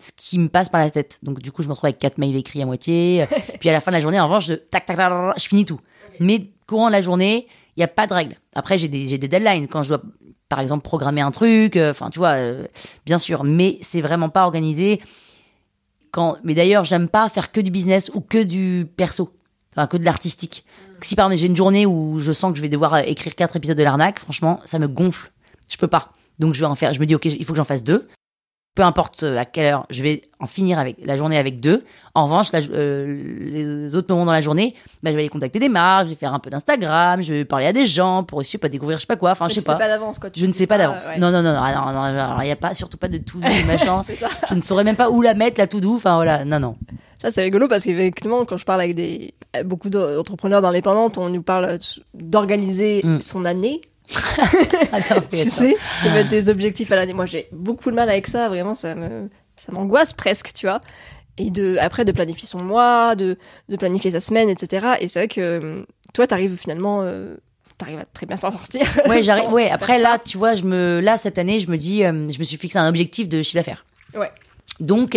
ce qui me passe par la tête. Donc du coup, je me retrouve avec quatre mails écrits à moitié. Puis à la fin de la journée, en revanche, je, tac, tac, je finis tout. Mais courant de la journée, il n'y a pas de règle. Après, j'ai des, des deadlines quand je dois, par exemple, programmer un truc. euh, Enfin, tu vois, euh, bien sûr. Mais c'est vraiment pas organisé. Quand, mais d'ailleurs, j'aime pas faire que du business ou que du perso. Enfin, que de l'artistique. Si par exemple j'ai une journée où je sens que je vais devoir euh, écrire quatre épisodes de l'arnaque, franchement, ça me gonfle. Je peux pas. Donc je vais en faire. Je me dis ok, il faut que j'en fasse deux peu importe euh, à quelle heure, je vais en finir avec la journée avec deux. En revanche, la- euh, les autres moments dans la journée, bah, je vais aller contacter des marques, je vais faire un peu d'Instagram, je vais parler à des gens pour aussi pas découvrir je sais pas quoi. Enfin, je sais pas. d'avance quoi. tu Je ne sais pas d'avance. ouais. Non, non, non, non, ah, non, non, il y a pas, surtout pas de tout doux, machin. Je ne saurais même pas où la mettre, la tout doux. Enfin, voilà, non, non. Ça, c'est rigolo parce qu'effectivement, quand je parle avec des, beaucoup d'entrepreneurs d'indépendantes, on nous parle d'organiser Mm. son année. Attends, tu sais, de mettre des objectifs à l'année. Moi, j'ai beaucoup de mal avec ça. Vraiment, ça me, ça m'angoisse presque, tu vois. Et de, après, de planifier son mois, de, de planifier sa semaine, etc. Et c'est vrai que hum, toi, t'arrives finalement, euh, t'arrives à très bien s'en sortir. Ouais, j'arrive. Ouais, après ça. là, tu vois, je me, là cette année, je me dis, euh, je me suis fixé un objectif de chiffre d'affaires. Ouais. Donc,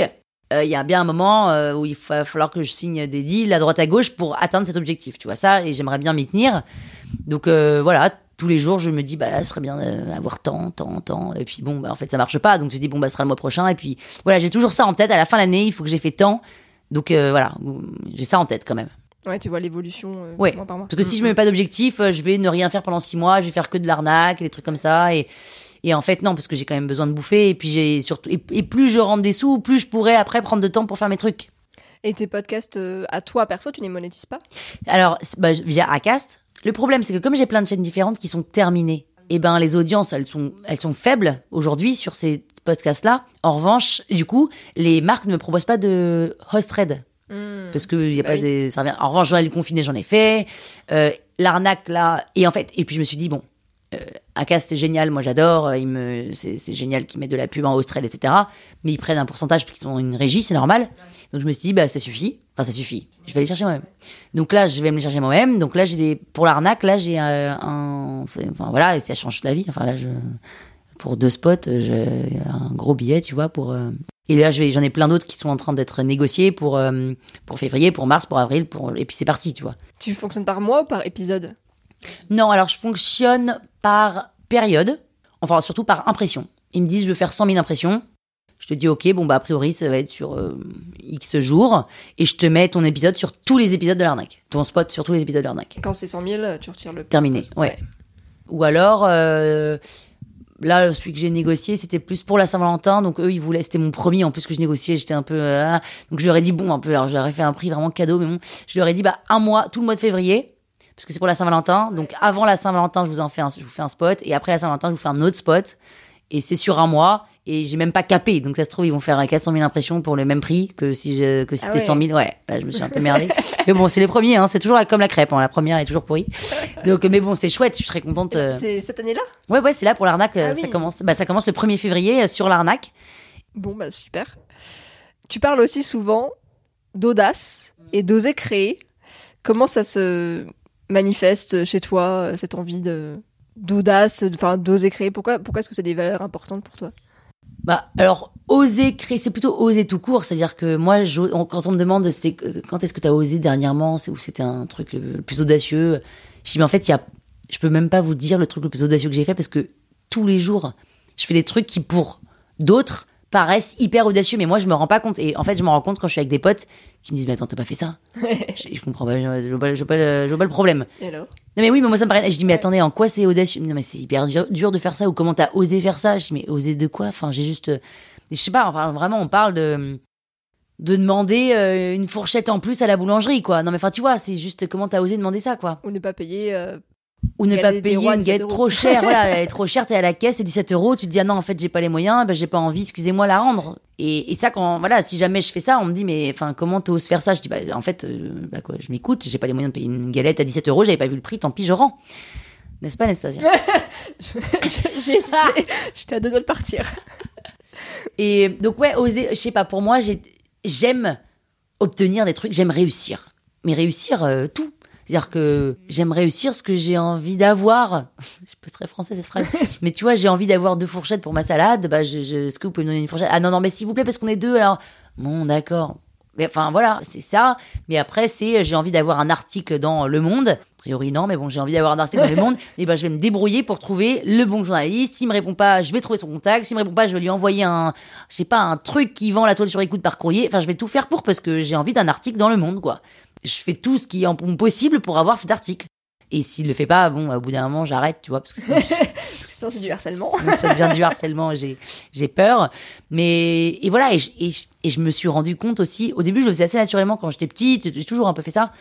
euh, il y a bien un moment euh, où il va falloir que je signe des deals à droite à gauche pour atteindre cet objectif. Tu vois ça, et j'aimerais bien m'y tenir. Donc euh, voilà, tous les jours, je me dis, bah, ce serait bien d'avoir tant, tant, tant. Et puis bon, bah, en fait, ça marche pas. Donc je dis, bon, bah, ce sera le mois prochain. Et puis voilà, j'ai toujours ça en tête. À la fin de l'année, il faut que j'ai fait tant. Donc euh, voilà, j'ai ça en tête quand même. Ouais, tu vois l'évolution euh, Ouais. mois par mois. Parce que si je me mets pas d'objectif, euh, je vais ne rien faire pendant six mois, je vais faire que de l'arnaque, et des trucs comme ça. Et, et en fait, non, parce que j'ai quand même besoin de bouffer. Et puis j'ai surtout, et, et plus je rentre des sous, plus je pourrais après prendre de temps pour faire mes trucs. Et tes podcasts euh, à toi perso, tu les monétises pas? Alors, bah, via Acast, le problème, c'est que comme j'ai plein de chaînes différentes qui sont terminées, et ben les audiences, elles sont, elles sont faibles aujourd'hui sur ces podcasts-là. En revanche, du coup, les marques ne me proposent pas de host thread. parce que il y a Bah pas oui. des en revanche Joël confiné j'en ai fait euh, l'arnaque là et en fait et puis je me suis dit bon euh, c'est génial moi j'adore. Euh, il me c'est génial qu'ils mettent de la pub en Australie etc mais ils prennent un pourcentage parce qu'ils sont une régie c'est normal. Donc je me suis dit bah ça suffit. Enfin ça suffit. Je vais aller chercher moi-même. Donc là je vais me les chercher moi-même. Donc là j'ai des pour l'arnaque là j'ai euh, un enfin voilà et ça change la vie. Enfin là pour deux spots euh, j'ai un gros billet tu vois pour et là, j'en ai plein d'autres qui sont en train d'être négociés pour, pour février, pour mars, pour avril, pour... et puis c'est parti, tu vois. Tu fonctionnes par mois ou par épisode? Non, alors je fonctionne par période, enfin surtout par impression. Ils me disent, je veux faire 100 000 impressions. Je te dis, ok, bon, bah a priori, ça va être sur euh, X jours, et je te mets ton épisode sur tous les épisodes de l'arnaque. Ton spot sur tous les épisodes de l'arnaque. Quand c'est 100 000, tu retires le. Terminé, ouais. Ouais. Ou alors, euh, là, celui que j'ai négocié, c'était plus pour la Saint-Valentin. Donc eux, ils voulaient, c'était mon premier en plus que je négociais. J'étais un peu, euh, donc je leur ai dit bon, un peu. Alors je leur ai fait un prix vraiment cadeau, mais bon, je leur ai dit bah un mois, tout le mois de février, parce que c'est pour la Saint-Valentin. Donc avant la Saint-Valentin, je vous en fais, un, je vous fais un spot, et après la Saint-Valentin, je vous fais un autre spot. Et c'est sur un mois, et j'ai même pas capé. Donc ça se trouve, ils vont faire 400 000 impressions pour le même prix que si je, que si Ah c'était ouais. 100 000. Ouais, là je me suis un peu merdée. mais bon, c'est les premiers, hein. C'est toujours comme la crêpe. hein. La première est toujours pourrie. Donc, mais bon, c'est chouette. Je suis très contente. euh. C'est cette année-là? Ouais, ouais, c'est là pour l'arnaque. euh, Ah Ça oui. commence. Bah, ça commence le 1er février euh, sur l'arnaque. Bon, bah super. Tu parles aussi souvent d'audace et d'oser créer. Comment ça se manifeste chez toi, euh, cette envie de d'audace, enfin d'oser créer Pourquoi, pourquoi est-ce que c'est des valeurs importantes pour toi? Bah, alors, oser créer, c'est plutôt oser tout court. C'est-à-dire que moi, quand on me demande c'est quand est-ce que tu as osé dernièrement, c'est où c'était un truc le, plus audacieux, je dis, mais en fait, y a, je peux même pas vous dire le truc le plus audacieux que j'ai fait parce que tous les jours, je fais des trucs qui, pour d'autres, paraissent hyper audacieux, mais moi, je me rends pas compte. Et en fait, je me rends compte quand je suis avec des potes qui me disent, mais attends, t'as pas fait ça? Je, je comprends pas, je, vois pas, je vois pas- je vois pas le problème. Alors? Non mais oui, mais moi ça me paraît. Je dis mais attendez, en quoi c'est audacieux? Non mais c'est hyper dur, dur de faire ça ou comment t'as osé faire ça? Je dis mais osé de quoi? Enfin j'ai juste, je sais pas. Enfin vraiment on parle de de demander euh, une fourchette en plus à la boulangerie quoi. Non mais enfin tu vois, c'est juste comment t'as osé demander ça quoi? Ou ne pas payer euh, Ou ne pas payer une 17 galette trop chère. voilà, elle est trop chère, t'es à la caisse, c'est 17 euros. Tu te dis ah non en fait j'ai pas les moyens, bah j'ai pas envie, excusez-moi la rendre. Et, et ça quand voilà, si jamais je fais ça, on me dit mais enfin comment t'oses faire ça? Je dis bah en fait euh, bah quoi, je m'écoute, j'ai pas les moyens de payer une galette à 17 euros, j'avais pas vu le prix, tant pis je rends. N'est-ce pas Anastasia? J'ai hésité. J'étais à deux doigts de partir. Et donc ouais, oser, je sais pas, pour moi, j'ai- j'aime obtenir des trucs, j'aime réussir. Mais réussir euh, tout. C'est-à-dire que j'aime réussir ce que j'ai envie d'avoir. Je peux très français cette phrase. mais tu vois, j'ai envie d'avoir deux fourchettes pour ma salade. Bah, je, je- est-ce que vous pouvez me donner une fourchette? Ah non, non, mais s'il vous plaît, parce qu'on est deux, alors. Bon, d'accord. Mais enfin, voilà, c'est ça. Mais après, c'est j'ai envie d'avoir un article dans Le Monde. A priori, non, mais bon, j'ai envie d'avoir un article dans Le Monde. Et ben, je vais me débrouiller pour trouver le bon journaliste. S'il me répond pas, je vais trouver son contact. S'il me répond pas, je vais lui envoyer un, je sais pas, un truc qui vend la toile sur écoute par courrier. Enfin, je vais tout faire pour parce que j'ai envie d'un article dans Le Monde, quoi. Je fais tout ce qui est en possible pour avoir cet article. Et s'il le fait pas, bon, au bout d'un moment, j'arrête, tu vois, parce que sinon, Sinon, c'est du harcèlement. Sinon, ça devient du harcèlement, j'ai, j'ai peur. Mais, et voilà, et je, et, je, et je me suis rendu compte aussi, au début, je le faisais assez naturellement quand j'étais petite, j'ai toujours un peu fait ça.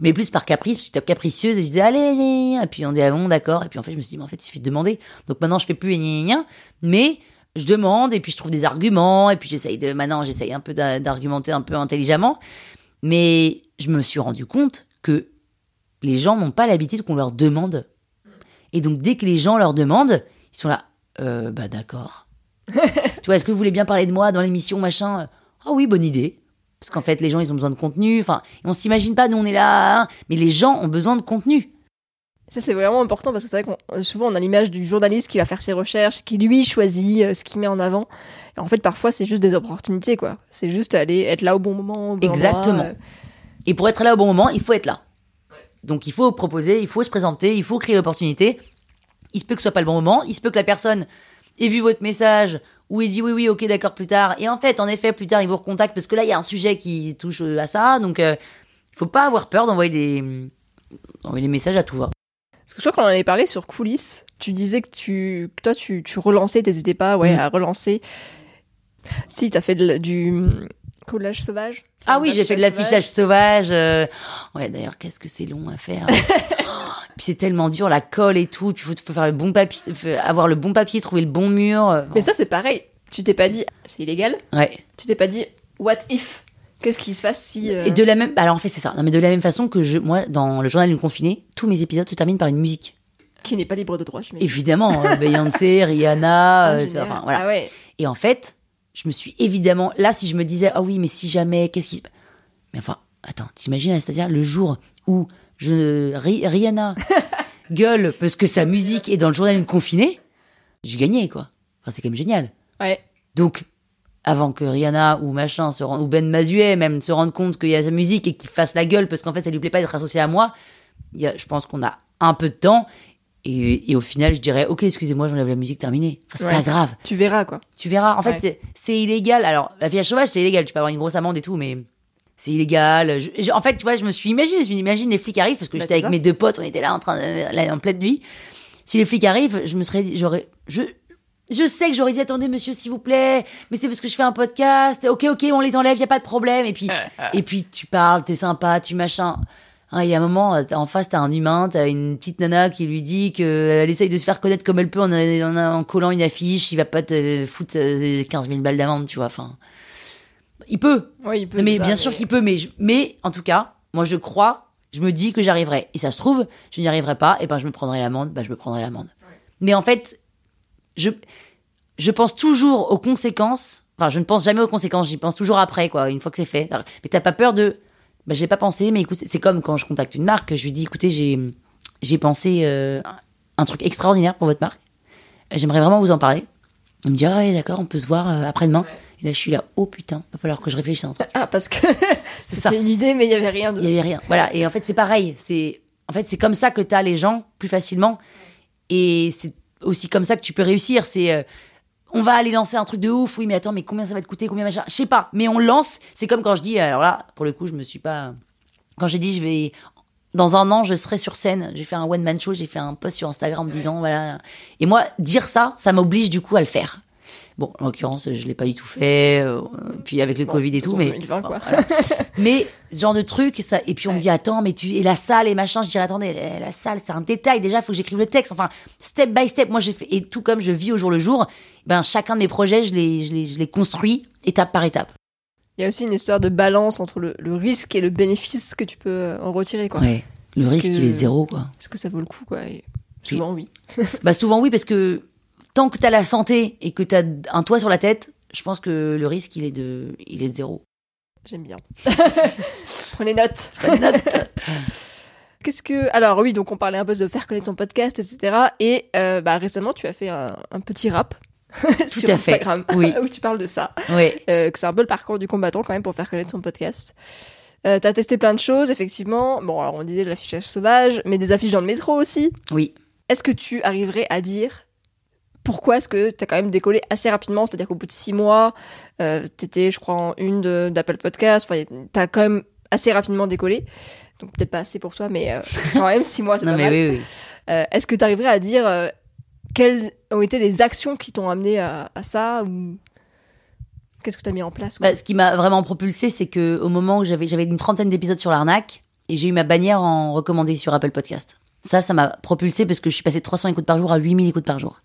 Mais plus par caprice, parce que j'étais capricieuse et je disais, allez, allez, et puis on dit, ah bon, d'accord. Et puis en fait, je me suis dit, mais en fait, il suffit de demander. Donc maintenant, je fais plus, gna. mais je demande, et puis je trouve des arguments, et puis j'essaye de, maintenant, j'essaye un peu d'a- d'argumenter un peu intelligemment. Mais je me suis rendu compte que les gens n'ont pas l'habitude qu'on leur demande. Et donc, dès que les gens leur demandent, ils sont là, euh, bah d'accord. tu vois, est-ce que vous voulez bien parler de moi dans l'émission, machin? Ah oui, bonne idée. Parce qu'en fait, les gens, ils ont besoin de contenu. Enfin, on s'imagine pas, nous, on est là. hein. mais les gens ont besoin de contenu. Ça, c'est vraiment important parce que c'est vrai qu'on souvent on a l'image du journaliste qui va faire ses recherches, qui lui choisit euh, ce qu'il met en avant. Et en fait, parfois, c'est juste des opportunités, quoi. C'est juste aller être là au bon moment. au bon Exactement. endroit, euh. Et pour être là au bon moment, il faut être là. Donc, il faut proposer, il faut se présenter, il faut créer l'opportunité. Il se peut que ce soit pas le bon moment. Il se peut que la personne ait vu votre message ou ait dit oui, oui, ok, d'accord, plus tard. Et en fait, en effet, plus tard, il vous recontacte parce que là, il y a un sujet qui touche euh, à ça. Donc, euh, il faut pas avoir peur d'envoyer des, d'envoyer des messages à tout va. Parce que je crois qu'on en avait parlé sur coulisses. Tu disais que tu, que toi, tu, tu relançais, t'hésitais pas, ouais, Mm. à relancer. Si, t'as fait de du collage sauvage. Ah oui, j'ai fait de l'affichage sauvage. euh, Ouais, d'ailleurs, qu'est-ce que c'est long à faire. puis c'est tellement dur, la colle et tout. Puis il faut, faut faire le bon papier, avoir le bon papier, trouver le bon mur. euh, Mais ça, c'est pareil. Tu t'es pas dit, c'est illégal. Ouais. Tu t'es pas dit, what if? Qu'est-ce qui se passe si. euh, Et de la même, alors en fait c'est ça. Non mais de la même façon que je, moi, dans le journal du confiné, tous mes épisodes se terminent par une musique. Qui n'est pas libre de droit, je. Évidemment, euh, Beyoncé, Rihanna, Ah, euh, tu vois, génial. enfin voilà. Ah ouais. Et en fait, je me suis évidemment là si je me disais ah oui mais si jamais qu'est-ce qui se mais enfin attends t'imagines c'est-à-dire le jour où je Ri- Rihanna gueule parce que sa musique est dans le journal du confiné, j'ai gagné quoi. Enfin c'est quand même génial. Ouais. Donc, avant que Rihanna ou machin se rende, ou Ben Mazuet même se rende compte qu'il y a sa musique et qu'il fasse la gueule parce qu'en fait ça lui plaît pas d'être associé à moi, y a, je pense qu'on a un peu de temps et, et au final je dirais ok excusez-moi j'enlève la musique terminée. Enfin c'est Ouais. pas grave, Tu verras, quoi. tu verras. En fait Ouais. c'est- c'est illégal. Alors la fillage sauvage c'est illégal, tu peux avoir une grosse amende et tout, mais c'est illégal. Je- je- en fait tu vois je me suis imaginé, je me imagine les flics arrivent parce que Bah, j'étais avec ça. mes deux potes, on était là en train de, là, en pleine nuit. si les flics arrivent, je me serais dit, j'aurais, je, je sais que j'aurais dit attendez monsieur s'il vous plaît, mais c'est parce que je fais un podcast. Ok ok on les enlève, y a pas de problème. Et puis et puis tu parles, t'es sympa, tu machin. Ah, Il y a un moment, t'as- en face, t'as un humain, t'as une petite nana qui lui dit qu'elle essaye de se faire connaître comme elle peut en, en, en collant une affiche, il va pas te foutre euh, 15 000 balles d'amende, tu vois. Enfin, il peut, Oui, il peut. non, mais bien sûr qu'il peut, mais, je- mais en tout cas, moi je crois, je me dis que j'arriverai. Et ça se trouve, je n'y arriverai pas, et ben je me prendrai l'amende, ben je me prendrai l'amende. Mais en fait, je, je pense toujours aux conséquences. Enfin, je ne pense jamais aux conséquences, j'y pense toujours après, quoi, une fois que c'est fait. Mais t'as pas peur de. Ben, j'ai pas pensé, mais écoute, c'est comme quand je contacte une marque, je lui dis, écoutez, j'ai, j'ai pensé euh, un truc extraordinaire pour votre marque. J'aimerais vraiment vous en parler. Il me dit, ah ouais, d'accord, on peut se voir euh, après-demain. Et là, je suis là, oh putain, va falloir que je réfléchisse à un truc. Ah, parce que C'est ça. c'était une idée, mais il y avait rien de. Il y avait rien. Voilà. Et en fait, c'est pareil. C'est en fait c'est comme ça que tu as les gens plus facilement. Et c'est aussi comme ça que tu peux réussir. C'est euh, on va aller lancer un truc de ouf. Oui, mais attends, mais combien ça va te coûter Combien machin Je sais pas. Mais on lance. C'est comme quand je dis. Alors là, pour le coup, je me suis pas. Quand j'ai dit, je vais dans un an, je serai sur scène. J'ai fait un one man show. J'ai fait un post sur Instagram en me disant voilà. Et moi, dire ça, ça m'oblige du coup à le faire. Bon, en l'occurrence, je l'ai pas du tout fait. euh, puis avec le Bon, Covid et tout, mais façon, 2020, quoi. voilà. mais ce genre de truc, ça. Et puis on me dit attends, mais tu et la salle et machin. Je dirais attendez, la, la salle, c'est un détail. Déjà, il faut que j'écrive le texte. Enfin, step by step. Moi, j'ai fait et tout comme je vis au jour le jour. Ben chacun de mes projets, je les, je les, je les construis étape par étape. Il y a aussi une histoire de balance entre le, le risque et le bénéfice que tu peux euh, en retirer, quoi. Ouais. Le risque, que- il est zéro, quoi. Est-ce que ça vaut le coup, quoi et Souvent, oui. Bah souvent oui, parce que tant que t'as la santé et que t'as un toit sur la tête, je pense que le risque, il est de, il est de zéro. J'aime bien. Prenez note. Bonne note. Qu'est-ce que. Alors, oui, donc on parlait un peu de faire connaître ton podcast, etc. Et euh, bah, récemment, tu as fait un, un petit rap sur Instagram oui. où tu parles de ça. ouais. Euh, que c'est un peu le parcours du combattant quand même pour faire connaître ton podcast. Euh, T'as testé plein de choses, effectivement. Bon, alors on disait de l'affichage sauvage, mais des affiches dans le métro aussi. Oui. Est-ce que tu arriverais à dire pourquoi est-ce que t'as quand même décollé assez rapidement? C'est-à-dire qu'au bout de six mois, euh, t'étais, je crois, en une d'Apple Podcast. Enfin, t'as quand même assez rapidement décollé. Donc peut-être pas assez pour toi, mais euh, quand même six mois, c'est pas mais mal. oui, oui. Euh, Est-ce que tu arriverais à dire euh, quelles ont été les actions qui t'ont amené à, à ça ou qu'est-ce que tu as mis en place Bah, ce qui m'a vraiment propulsé, c'est que au moment où j'avais j'avais une trentaine d'épisodes sur l'arnaque et j'ai eu ma bannière en recommandé sur Apple Podcast. Ça, ça m'a propulsé parce que je suis passée de 300 écoutes par jour à 8000 écoutes par jour.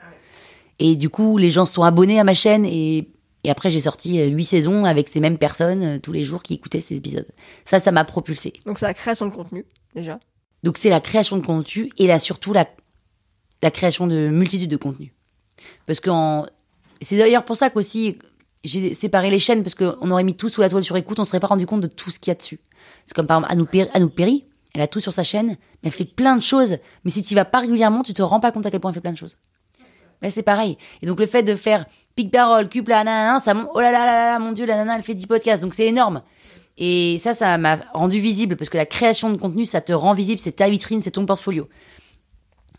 Et du coup, les gens se sont abonnés à ma chaîne et, et après j'ai sorti euh, huit saisons avec ces mêmes personnes euh, tous les jours qui écoutaient ces épisodes. Ça, ça m'a propulsé. Donc c'est la création de contenu déjà. Donc c'est la création de contenu et là surtout la, la création de multitude de contenus. Parce que en- c'est d'ailleurs pour ça qu'aussi j'ai séparé les chaînes parce qu'on aurait mis tout sous la toile sur écoute, on serait pas rendu compte de tout ce qu'il y a dessus. C'est comme par exemple Anouk Perry, Anouk Perry, elle a tout sur sa chaîne, mais elle fait plein de choses. Mais si tu vas pas régulièrement, tu te rends pas compte à quel point elle fait plein de choses. Là c'est pareil. Et donc le fait de faire pic parole, cup la nanana, ça monte, oh là là là là, mon dieu, la nana elle fait 10 podcasts, donc c'est énorme. Et ça, ça m'a rendu visible parce que la création de contenu, ça te rend visible, c'est ta vitrine, c'est ton portfolio.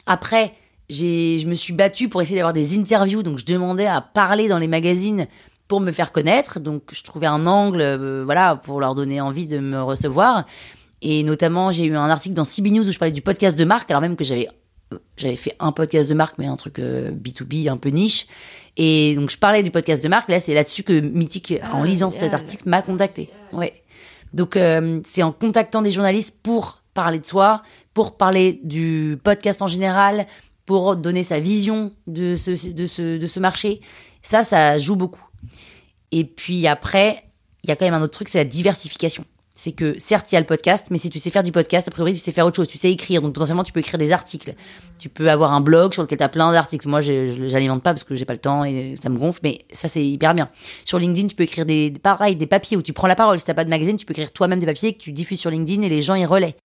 Après, je me suis battue pour essayer d'avoir des interviews, donc je demandais à parler dans les magazines pour me faire connaître. Donc je trouvais un angle, euh, voilà, pour leur donner envie de me recevoir. Et notamment, j'ai eu un article dans CB News où je parlais du podcast de marque, alors même que j'avais j'avais fait un podcast de marque, mais un truc euh, B2B, un peu niche. Et donc, je parlais du podcast de marque. Là, c'est là-dessus que Mythique, en Ah, lisant cet article, m'a contacté. Ouais. Donc, euh, c'est en contactant des journalistes pour parler de soi, pour parler du podcast en général, pour donner sa vision de ce, de ce, de ce marché. Ça, ça joue beaucoup. Et puis après, il y a quand même un autre truc, c'est la diversification. C'est que certes, il y a le podcast, mais si tu sais faire du podcast, a priori, tu sais faire autre chose. Tu sais écrire, donc potentiellement, tu peux écrire des articles. Tu peux avoir un blog sur lequel tu as plein d'articles. Moi, j'alimente pas parce que j'ai pas le temps et ça me gonfle, mais ça, c'est hyper bien. Sur LinkedIn, tu peux écrire des, pareil, des papiers où tu prends la parole. Si t'as pas de magazine, tu peux écrire toi-même des papiers que tu diffuses sur LinkedIn et les gens y relaient.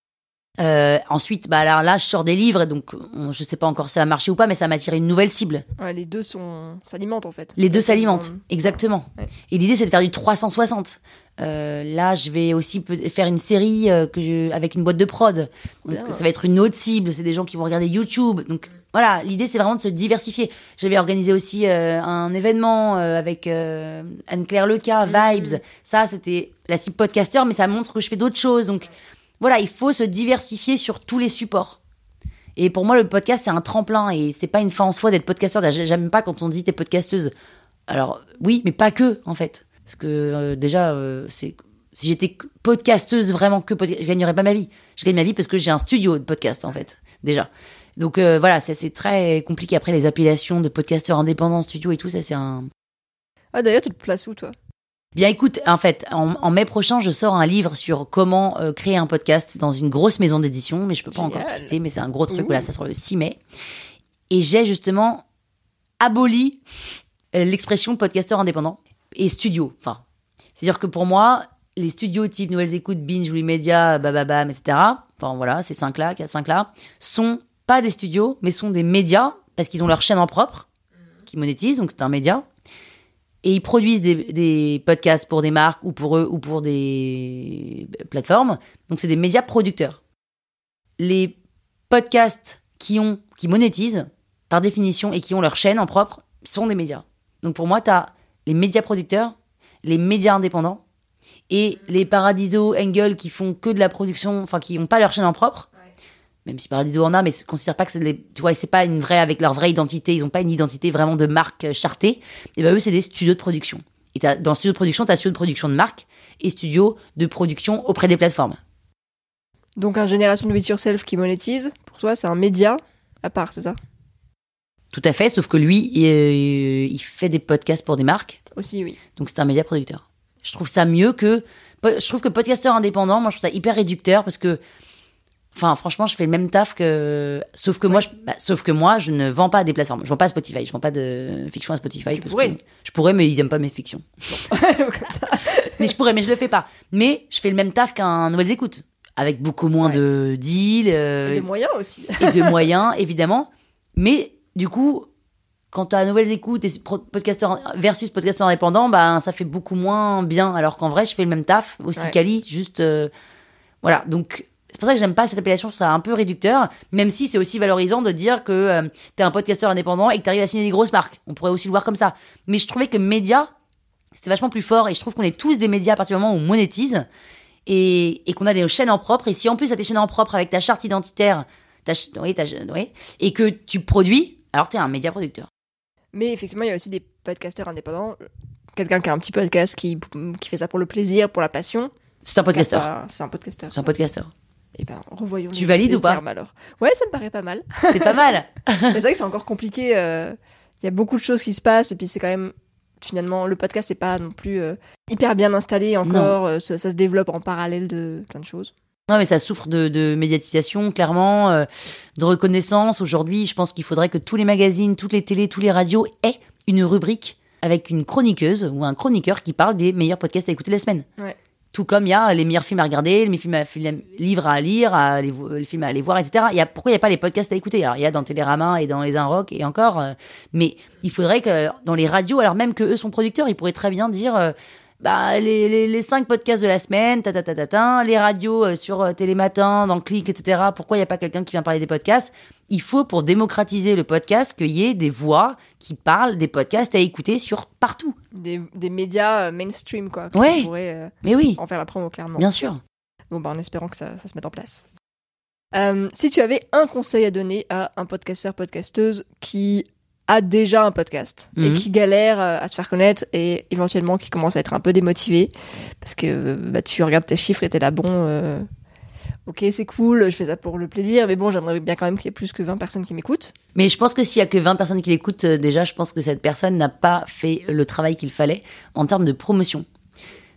Euh, ensuite, bah alors là, je sors des livres, et donc on- je sais pas encore si ça va marcher ou pas, mais ça m'a attiré une nouvelle cible. Ouais, les deux sont s'alimentent en fait. Les deux s'alimentent, exactement. Ouais. Et l'idée, c'est de faire du 360. Euh, là, je vais aussi faire une série euh, que je- avec une boîte de prod. Donc, ça va être une autre cible. C'est des gens qui vont regarder YouTube. Donc, voilà, l'idée, c'est vraiment de se diversifier. J'avais organisé aussi euh, un événement avec Anne-Claire Leca, Vibes. Ça, c'était la cible podcasteur, mais ça montre que je fais d'autres choses. Donc, voilà, il faut se diversifier sur tous les supports. Et pour moi, le podcast, c'est un tremplin et c'est pas une fin en soi d'être podcasteur. J'aime pas quand on dit t'es podcasteuse. Alors, oui, mais pas que, en fait. Parce que euh, déjà, euh, c'est si j'étais podcasteuse vraiment que podcast, je gagnerais pas ma vie. Je gagne ma vie parce que j'ai un studio de podcast, en fait, déjà. Donc euh, voilà, c'est très compliqué. Après, les appellations de podcasteurs indépendants, studio et tout, ça, c'est un. Ah, d'ailleurs, tu te places où, toi? Bien écoute, en fait, en, mai prochain, je sors un livre sur comment euh, créer un podcast dans une grosse maison d'édition, mais je peux pas encore citer, mais c'est un gros truc, voilà, ça sort le 6 mai. Et j'ai justement aboli l'expression podcasteur indépendant et studio. Enfin, c'est-à-dire que pour moi, les studios type Nouvelles Écoutes, Binge, Media, Bababam, etc., enfin voilà, ces cinq-là, quatre cinq-là, sont pas des studios, mais sont des médias, parce qu'ils ont leur chaîne en propre, qui monétisent, donc c'est un média et ils produisent des, podcasts pour des marques ou pour eux ou pour des plateformes. Donc c'est des médias producteurs. Les podcasts qui ont qui monétisent par définition et qui ont leur chaîne en propre sont des médias. Donc pour moi, tu as les médias producteurs, les médias indépendants et les Paradiso, Engel qui font que de la production, enfin qui n'ont pas leur chaîne en propre même si Paradiso en a, mais considère pas que c'est tu vois, c'est pas une vraie avec leur vraie identité, ils ont pas une identité vraiment de marque euh, chartée. Et ben eux, c'est des studios de production. Et dans studio de production, tu as studio de production de marque et studio de production auprès des plateformes. Donc un génération de It Yourself qui monétise, pour toi, c'est un média à part, c'est ça? Tout à fait, sauf que lui, il, euh, il, fait des podcasts pour des marques. Aussi, oui. Donc c'est un média producteur. Je trouve ça mieux que. Je trouve que podcasteur indépendant, moi je trouve ça hyper réducteur parce que Enfin, franchement, je fais le même taf que. Sauf que moi, je... Bah, sauf que moi, je ne vends pas à des plateformes. Je vends pas à Spotify. Je vends pas de fiction à Spotify. Je pourrais. Je pourrais, mais ils aiment pas mes fictions. mais je pourrais, mais je le fais pas. Mais je fais le même taf qu'un Nouvelles Écoutes, avec beaucoup moins de deals. Euh, et de moyens aussi. et de moyens, évidemment. Mais du coup, quand tu as Nouvelles Écoutes et podcasteur versus podcasteur indépendant, bah, ça fait beaucoup moins bien. Alors qu'en vrai, je fais le même taf, aussi quali, juste. Euh, voilà. Donc c'est pour ça que j'aime pas cette appellation, c'est un peu réducteur, même si c'est aussi valorisant de dire que euh, tu es un podcasteur indépendant et que tu arrives à signer des grosses marques. On pourrait aussi le voir comme ça. Mais je trouvais que média, c'était vachement plus fort et je trouve qu'on est tous des médias à partir du moment où on monétise et, qu'on a des chaînes en propre. Et si en plus tu as tes chaînes en propre avec ta charte identitaire, ta, oui, ta, oui, et que tu produis, alors tu es un média producteur. Mais effectivement, il y a aussi des podcasteurs indépendants. Quelqu'un qui a un petit podcast qui, qui fait ça pour le plaisir, pour la passion. C'est un podcasteur. C'est un podcasteur. C'est un podcasteur. Eh ben, revoyons. Tu valides ou pas alors. Ouais, ça me paraît pas mal. C'est pas mal. c'est vrai que c'est encore compliqué. Euh, il y a beaucoup de choses qui se passent et puis c'est quand même finalement le podcast n'est pas non plus euh, hyper bien installé encore. Euh, ça, se développe en parallèle de plein de choses. Non, mais ça souffre de, médiatisation, clairement, de reconnaissance. Aujourd'hui, je pense qu'il faudrait que tous les magazines, toutes les télés, tous les radios aient une rubrique avec une chroniqueuse ou un chroniqueur qui parle des meilleurs podcasts à écouter la semaine. Ouais. Tout comme il y a les meilleurs films à regarder, les meilleurs films livres à lire, les, films à aller voir, etc. Il y a, pourquoi il n'y a pas les podcasts à écouter? Alors, il y a dans Télérama et dans Les Un Rock et encore. Euh, mais il faudrait que dans les radios, alors même que eux sont producteurs, ils pourraient très bien dire euh, bah, les, les, les, cinq podcasts de la semaine, ta, ta, ta, ta, ta les radios euh, sur euh, Télématin, dans Click, etc. Pourquoi il n'y a pas quelqu'un qui vient parler des podcasts? Il faut, pour démocratiser le podcast, qu'il y ait des voix qui parlent des podcasts à écouter sur partout. Des, des médias euh, mainstream, quoi. Ouais. mais oui. En faire la promo, clairement. Bien sûr. Bon, bah, en espérant que ça, ça se mette en place. si tu avais un conseil à donner à un podcasteur, podcasteuse qui a déjà un podcast et mhm. qui galère euh, à se faire connaître et éventuellement qui commence à être un peu démotivé parce que bah, tu regardes tes chiffres et t'es là bon euh, ok c'est cool je fais ça pour le plaisir mais bon j'aimerais bien quand même qu'il y ait plus que 20 personnes qui m'écoutent mais je pense que s'il y a que 20 personnes qui l'écoutent euh, déjà je pense que cette personne n'a pas fait le travail qu'il fallait en termes de promotion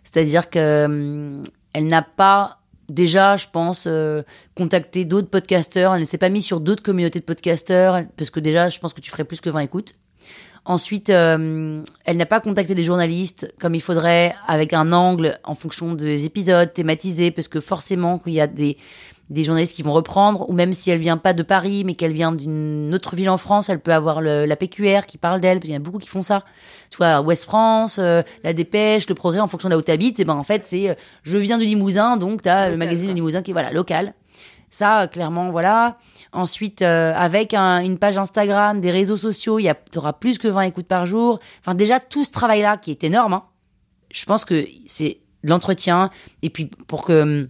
c'est à dire que elle n'a pas déjà, je pense, euh, contacter d'autres podcasteurs. Elle ne s'est pas mise sur d'autres communautés de podcasteurs, parce que déjà, je pense que tu ferais plus que 20 écoutes. Ensuite, euh, elle n'a pas contacté des journalistes comme il faudrait, avec un angle en fonction des épisodes thématisés, parce que forcément, qu'il y a des, des journalistes qui vont reprendre, ou même si elle vient pas de Paris, mais qu'elle vient d'une autre ville en France, elle peut avoir le, la PQR qui parle d'elle. Il y a beaucoup qui font ça. Tu vois, Ouest France, euh, la Dépêche, le Progrès, en fonction de là où tu habites. Et ben en fait, c'est euh, je viens du Limousin, donc tu as le magazine du Limousin qui est voilà local. Ça, clairement, voilà. Ensuite, euh, avec une page Instagram, des réseaux sociaux, il y auras plus que 20 écoutes par jour. Enfin, déjà, tout ce travail-là, qui est énorme, hein, je pense que c'est l'entretien. Et puis, pour que hum,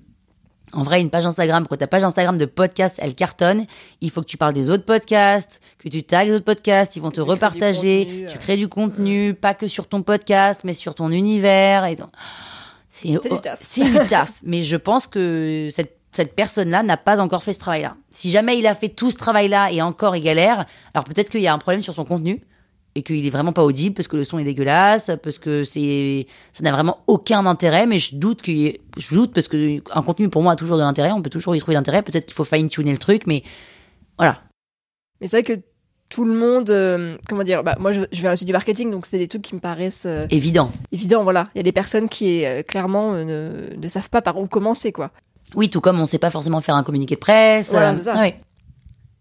En vrai, une page Instagram, quand ta page Instagram de podcast, elle cartonne, il faut que tu parles des autres podcasts, que tu tags les autres podcasts, ils vont te tu repartager, tu euh. crées du contenu, pas que sur ton podcast, mais sur ton univers. Et ton- C'est C'est du taf. C'est du taf. Mais je pense que cette, cette personne-là n'a pas encore fait ce travail-là. Si jamais il a fait tout ce travail-là et encore il galère, alors peut-être qu'il y a un problème sur son contenu et qu'il est vraiment pas audible parce que le son est dégueulasse, parce que c'est ça n'a vraiment aucun intérêt. Mais je doute qu'il ait- je doute parce que un contenu pour moi a toujours de l'intérêt. On peut toujours y trouver l'intérêt. Peut-être qu'il faut fine tuner le truc, mais voilà. Mais c'est vrai que tout le monde, euh, comment dire, bah, moi je, je viens aussi du marketing, donc c'est des trucs qui me paraissent euh, Évident. évidents, voilà. Il y a des personnes qui euh, clairement euh, ne, ne savent pas par où commencer, quoi. Oui, tout comme on sait pas forcément faire un communiqué de presse. Voilà, c'est ça. ah oui.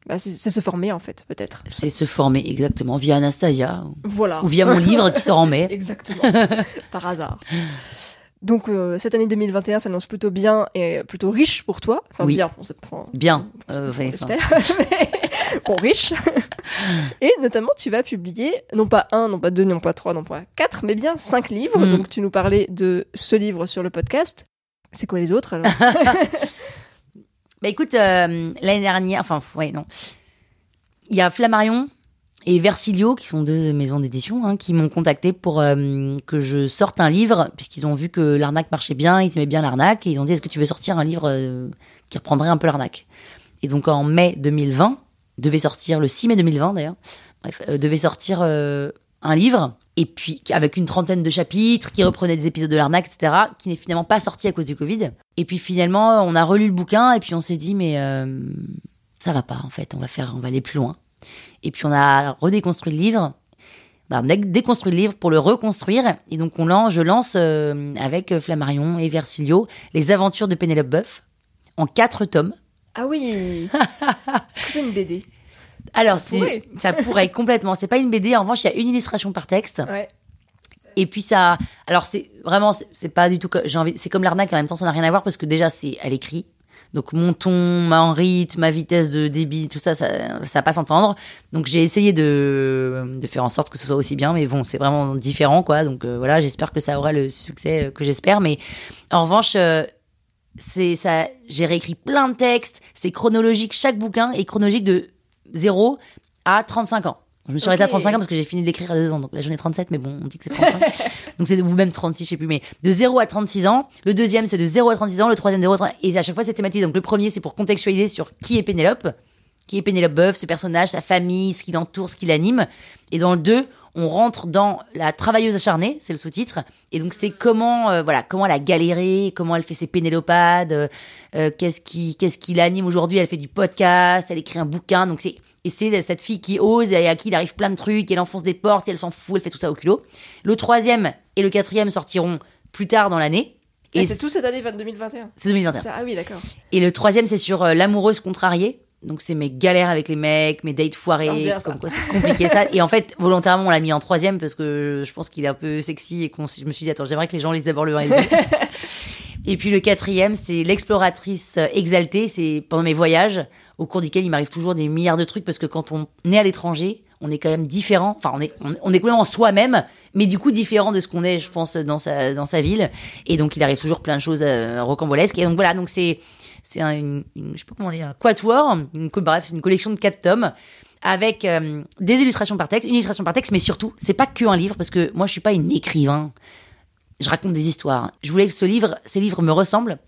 Bah, c'est se former, en fait, peut-être. C'est se former exactement via Anastasia ou- Voilà. ou via mon livre qui sort en mai. Exactement. par hasard. Donc euh, cette année 2021 s'annonce plutôt bien et plutôt riche pour toi. Enfin Oui. bien, on sait pas. Bien. On Euh, ouais, enfin, espère. Mais bon, riche. Et notamment, tu vas publier, non pas un, non pas deux, non pas trois, non pas quatre, mais bien cinq livres. Mm. Donc, tu nous parlais de ce livre sur le podcast. C'est quoi les autres alors? Bah écoute, euh, l'année dernière, enfin, ouais, non. Il y a Flammarion et Versilio, qui sont deux maisons d'édition, hein, qui m'ont contacté pour euh, que je sorte un livre, puisqu'ils ont vu que l'arnaque marchait bien, ils aimaient bien l'arnaque, et ils ont dit est-ce que tu veux sortir un livre euh, qui reprendrait un peu l'arnaque? Et donc en mai 2020, devait sortir, le 6 mai 2020 d'ailleurs, bref, devait sortir un livre, et puis avec une trentaine de chapitres qui reprenaient des épisodes de l'arnaque, etc., qui n'est finalement pas sorti à cause du Covid. Et puis finalement, on a relu le bouquin, et puis on s'est dit, mais euh, ça va pas en fait, on va faire, on va aller plus loin. Et puis on a redéconstruit le livre. On a dé- déconstruit le livre pour le reconstruire. Et donc on lance, je lance euh, avec Flammarion et Versilio les aventures de Pénélope Boeuf en quatre tomes. Ah oui Est-ce que c'est une BD Alors Ça pourrait. ça pourrait complètement. C'est pas une BD. En revanche, il y a une illustration par texte. Ouais. Et puis ça, alors c'est vraiment, c'est pas du tout, j'ai envie, c'est comme l'arnaque en même temps, ça n'a rien à voir parce que déjà c'est à l'écrit. Donc mon ton, ma rythme, ma vitesse de débit, tout ça, ça, ça va pas s'entendre. Donc j'ai essayé de, de faire en sorte que ce soit aussi bien, mais bon, c'est vraiment différent, quoi. Donc euh, voilà, j'espère que ça aura le succès euh, que j'espère. Mais en revanche, euh, c'est ça, j'ai réécrit plein de textes. C'est chronologique, chaque bouquin est chronologique de 0 à 35 ans. Je me suis arrêtée à Ok. 35 ans parce que j'ai fini de l'écrire à 2 ans. Donc là, j'en ai 37, mais bon, on dit que c'est 35. donc c'est, ou même 36, je sais plus. Mais de 0 à 36 ans. Le deuxième, c'est de 0 à 36 ans. Le troisième, 0 à 30 Et à chaque fois, c'est thématisé. Donc le premier, c'est pour contextualiser sur qui est Pénélope. Qui est Pénélope Boeuf, ce personnage, sa famille, ce qui l'entoure, ce qui l'anime. Et dans le 2, on rentre dans la travailleuse acharnée, c'est le sous-titre. Et donc c'est comment, euh, voilà, comment elle a galéré, comment elle fait ses pénélopades, euh, euh, qu'est-ce qui, qu'est-ce qui l'anime aujourd'hui. Elle fait du podcast, elle écrit un bouquin. Donc c'est et c'est cette fille qui ose et à qui il arrive plein de trucs, elle enfonce des portes, et elle s'en fout, elle fait tout ça au culot. Le troisième et le quatrième sortiront plus tard dans l'année. Et Et c'est tout cette année 2021. c'est 2021. Ça, ah oui, d'accord. Et le troisième, c'est sur euh, l'amoureuse contrariée. Donc, c'est mes galères avec les mecs, mes dates foirées, ça. comme quoi c'est compliqué ça. Et en fait, volontairement, on l'a mis en troisième parce que je pense qu'il est un peu sexy et qu'on, je me suis dit, attends, j'aimerais que les gens lisent d'abord le 1 et le 2. et puis le quatrième, c'est l'exploratrice exaltée. C'est pendant mes voyages, au cours duquel il m'arrive toujours des milliards de trucs parce que quand on est à l'étranger, on est quand même différent. Enfin, on est, on, on est complètement soi-même, mais du coup différent de ce qu'on est, je pense, dans sa, dans sa ville. Et donc, il arrive toujours plein de choses euh, rocambolesques. Et donc, voilà, donc c'est, c'est un, une, une- je sais pas comment dire, un quatuor, une, bref, c'est une collection de quatre tomes avec euh, des illustrations par texte, une illustration par texte, mais surtout, c'est pas que un livre parce que moi, je suis pas une écrivain. Je raconte des histoires. Je voulais que ce livre, ce livre me ressemble.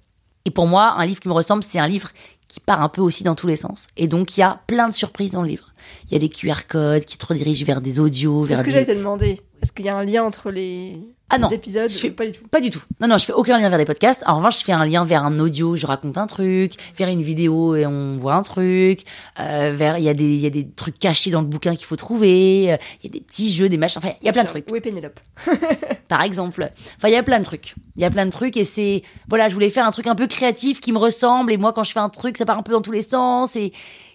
Et pour moi, un livre qui me ressemble, c'est un livre qui part un peu aussi dans tous les sens. Et donc, il y a plein de surprises dans le livre. Il y a des QR codes qui te redirigent vers des audios, C'est ce que des... j'allais te demander. Est-ce qu'il y a un lien entre les, Ah non, les épisodes je fais- Pas du tout. Pas du tout. Non, non, je fais aucun lien vers des podcasts. En revanche, je fais un lien vers un audio, je raconte un truc, vers une vidéo et on voit un truc, euh, vers, il y a des, il y a des trucs cachés dans le bouquin qu'il faut trouver, euh, il y a des petits jeux, des machins, enfin, il y a plein de trucs, Où est Pénélope par exemple. Enfin, il y a plein de trucs. Il y a plein de trucs et c'est, voilà, je voulais faire un truc un peu créatif qui me ressemble et moi, quand je fais un truc, ça part un peu dans tous les sens et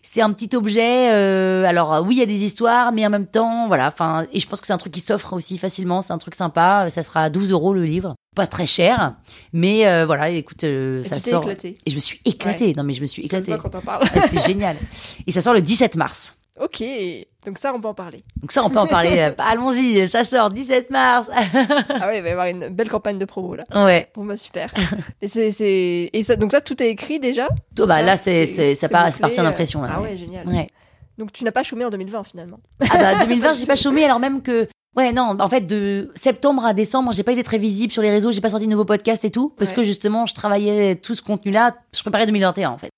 c'est un petit objet, euh, alors euh, oui, il y a des histoires, mais en même temps, voilà, enfin, et je pense que c'est un truc qui s'offre aussi facilement, c'est un truc sympa, ça sera à 12 euros le livre. Pas très cher, mais euh, voilà, écoute, euh, Et ça tu sort. éclatée. Et je me suis écatée. Non, mais je me suis éclatée. voit quand on parle. Ouais, c'est génial. Et ça sort le 17 mars. Ok, donc ça, on peut en parler. Donc ça, on peut en parler. euh, Allons-y, ça sort 17 mars. ah ouais, il va y avoir une belle campagne de promo là. ouais. Bon bah super. Et c'est c'est et ça donc ça tout est écrit déjà? Oh, bah, Ça, là, c'est, ça part, parti en impression. Là, Ah ouais. ouais, génial. Ouais. Donc tu n'as pas chômé en 2020 finalement? Ah bah 2020, j'ai pas chômé alors même que ouais non, en fait de septembre à décembre, j'ai pas été très visible sur les réseaux, j'ai pas sorti de nouveaux podcasts et tout parce Ouais. que justement, je travaillais tout ce contenu-là, je préparais 2021 en fait.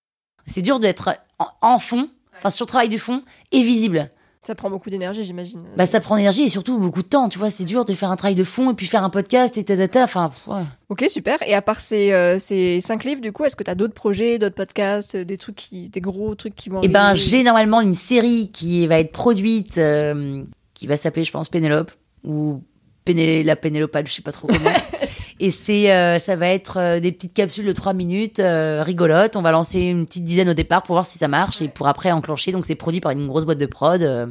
C'est dur d'être en, en fond, enfin sur le travail du fond et visible. Ça prend beaucoup d'énergie, j'imagine. Bah ça prend énergie et surtout beaucoup de temps, tu vois, c'est dur de faire un travail de fond et puis faire un podcast et ta enfin ouais. Ok, super. Et à part ces, euh, ces cinq livres, du coup, est-ce que tu as d'autres projets, d'autres podcasts, euh, des trucs qui, des gros trucs qui vont Et ben j'ai normalement une série qui va être produite euh, qui va s'appeler je pense Pénélope ou Péné la Pénélopale, je sais pas trop comment. Et c'est euh, ça va être euh, des petites capsules de 3 minutes euh, rigolotes, on va lancer une petite dizaine au départ pour voir si ça marche et pour après enclencher. Donc c'est produit par une grosse boîte de prod euh,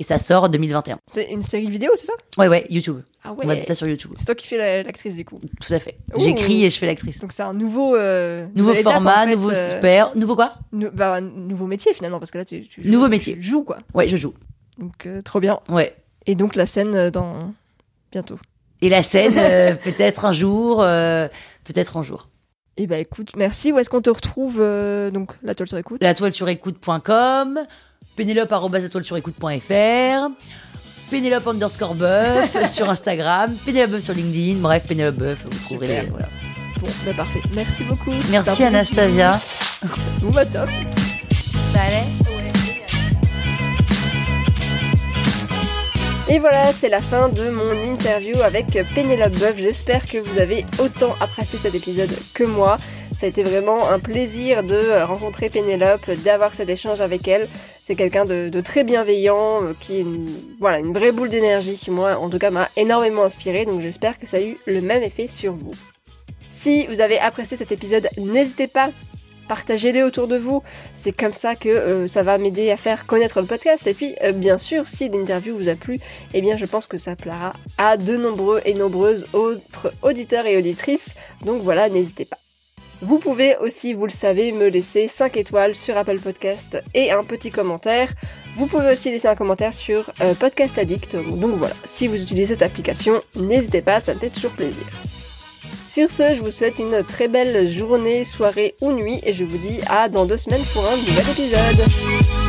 et ça sort en 2021. C'est une série vidéo, c'est ça? Ouais ouais, YouTube. Ah On va mettre ça sur YouTube. C'est toi qui fais la- l'actrice du coup? Tout à fait. Ouh. J'écris et je fais l'actrice. Donc c'est un nouveau euh, Nouveau étape, format, en fait, nouveau euh, super, nouveau quoi? nou- bah, nouveau métier finalement parce que là tu, tu joues, Nouveau métier. tu joues quoi. Ouais, je joue. Donc euh, trop bien. Ouais. Et donc la scène dans bientôt. Et la scène euh, peut-être un jour, euh, peut-être un jour. Et bah écoute, merci. Où est-ce qu'on te retrouve euh, donc la toile sur écoute? La toile sur écoute.com, pénélope.surécoute.fr, pénélope underscore buff sur Instagram, pénélope sur LinkedIn, bref, pénélope buff, vous trouverez les, voilà. Bon, bah parfait. Merci beaucoup. Merci Anastasia. Bon bah top. Ça allait? Et voilà, c'est la fin de mon interview avec Pénélope Boeuf. J'espère que vous avez autant apprécié cet épisode que moi. Ça a été vraiment un plaisir de rencontrer Pénélope, d'avoir cet échange avec elle. C'est quelqu'un de, très bienveillant, euh, qui est une, voilà, une vraie boule d'énergie qui, moi, en tout cas, m'a énormément inspiré. Donc j'espère que ça a eu le même effet sur vous. Si vous avez apprécié cet épisode, n'hésitez pas, partagez-le autour de vous. C'est comme ça que euh, ça va m'aider à faire connaître le podcast. Et puis, euh, bien sûr, si l'interview vous a plu, eh bien, je pense que ça plaira à de nombreux et nombreuses autres auditeurs et auditrices. Donc voilà, n'hésitez pas. Vous pouvez aussi, vous le savez, me laisser 5 étoiles sur Apple Podcast et un petit commentaire. Vous pouvez aussi laisser un commentaire sur euh, Podcast Addict. Donc voilà, si vous utilisez cette application, n'hésitez pas, ça me fait toujours plaisir. Sur ce, je vous souhaite une très belle journée, soirée ou nuit et je vous dis à dans deux semaines pour un nouvel épisode.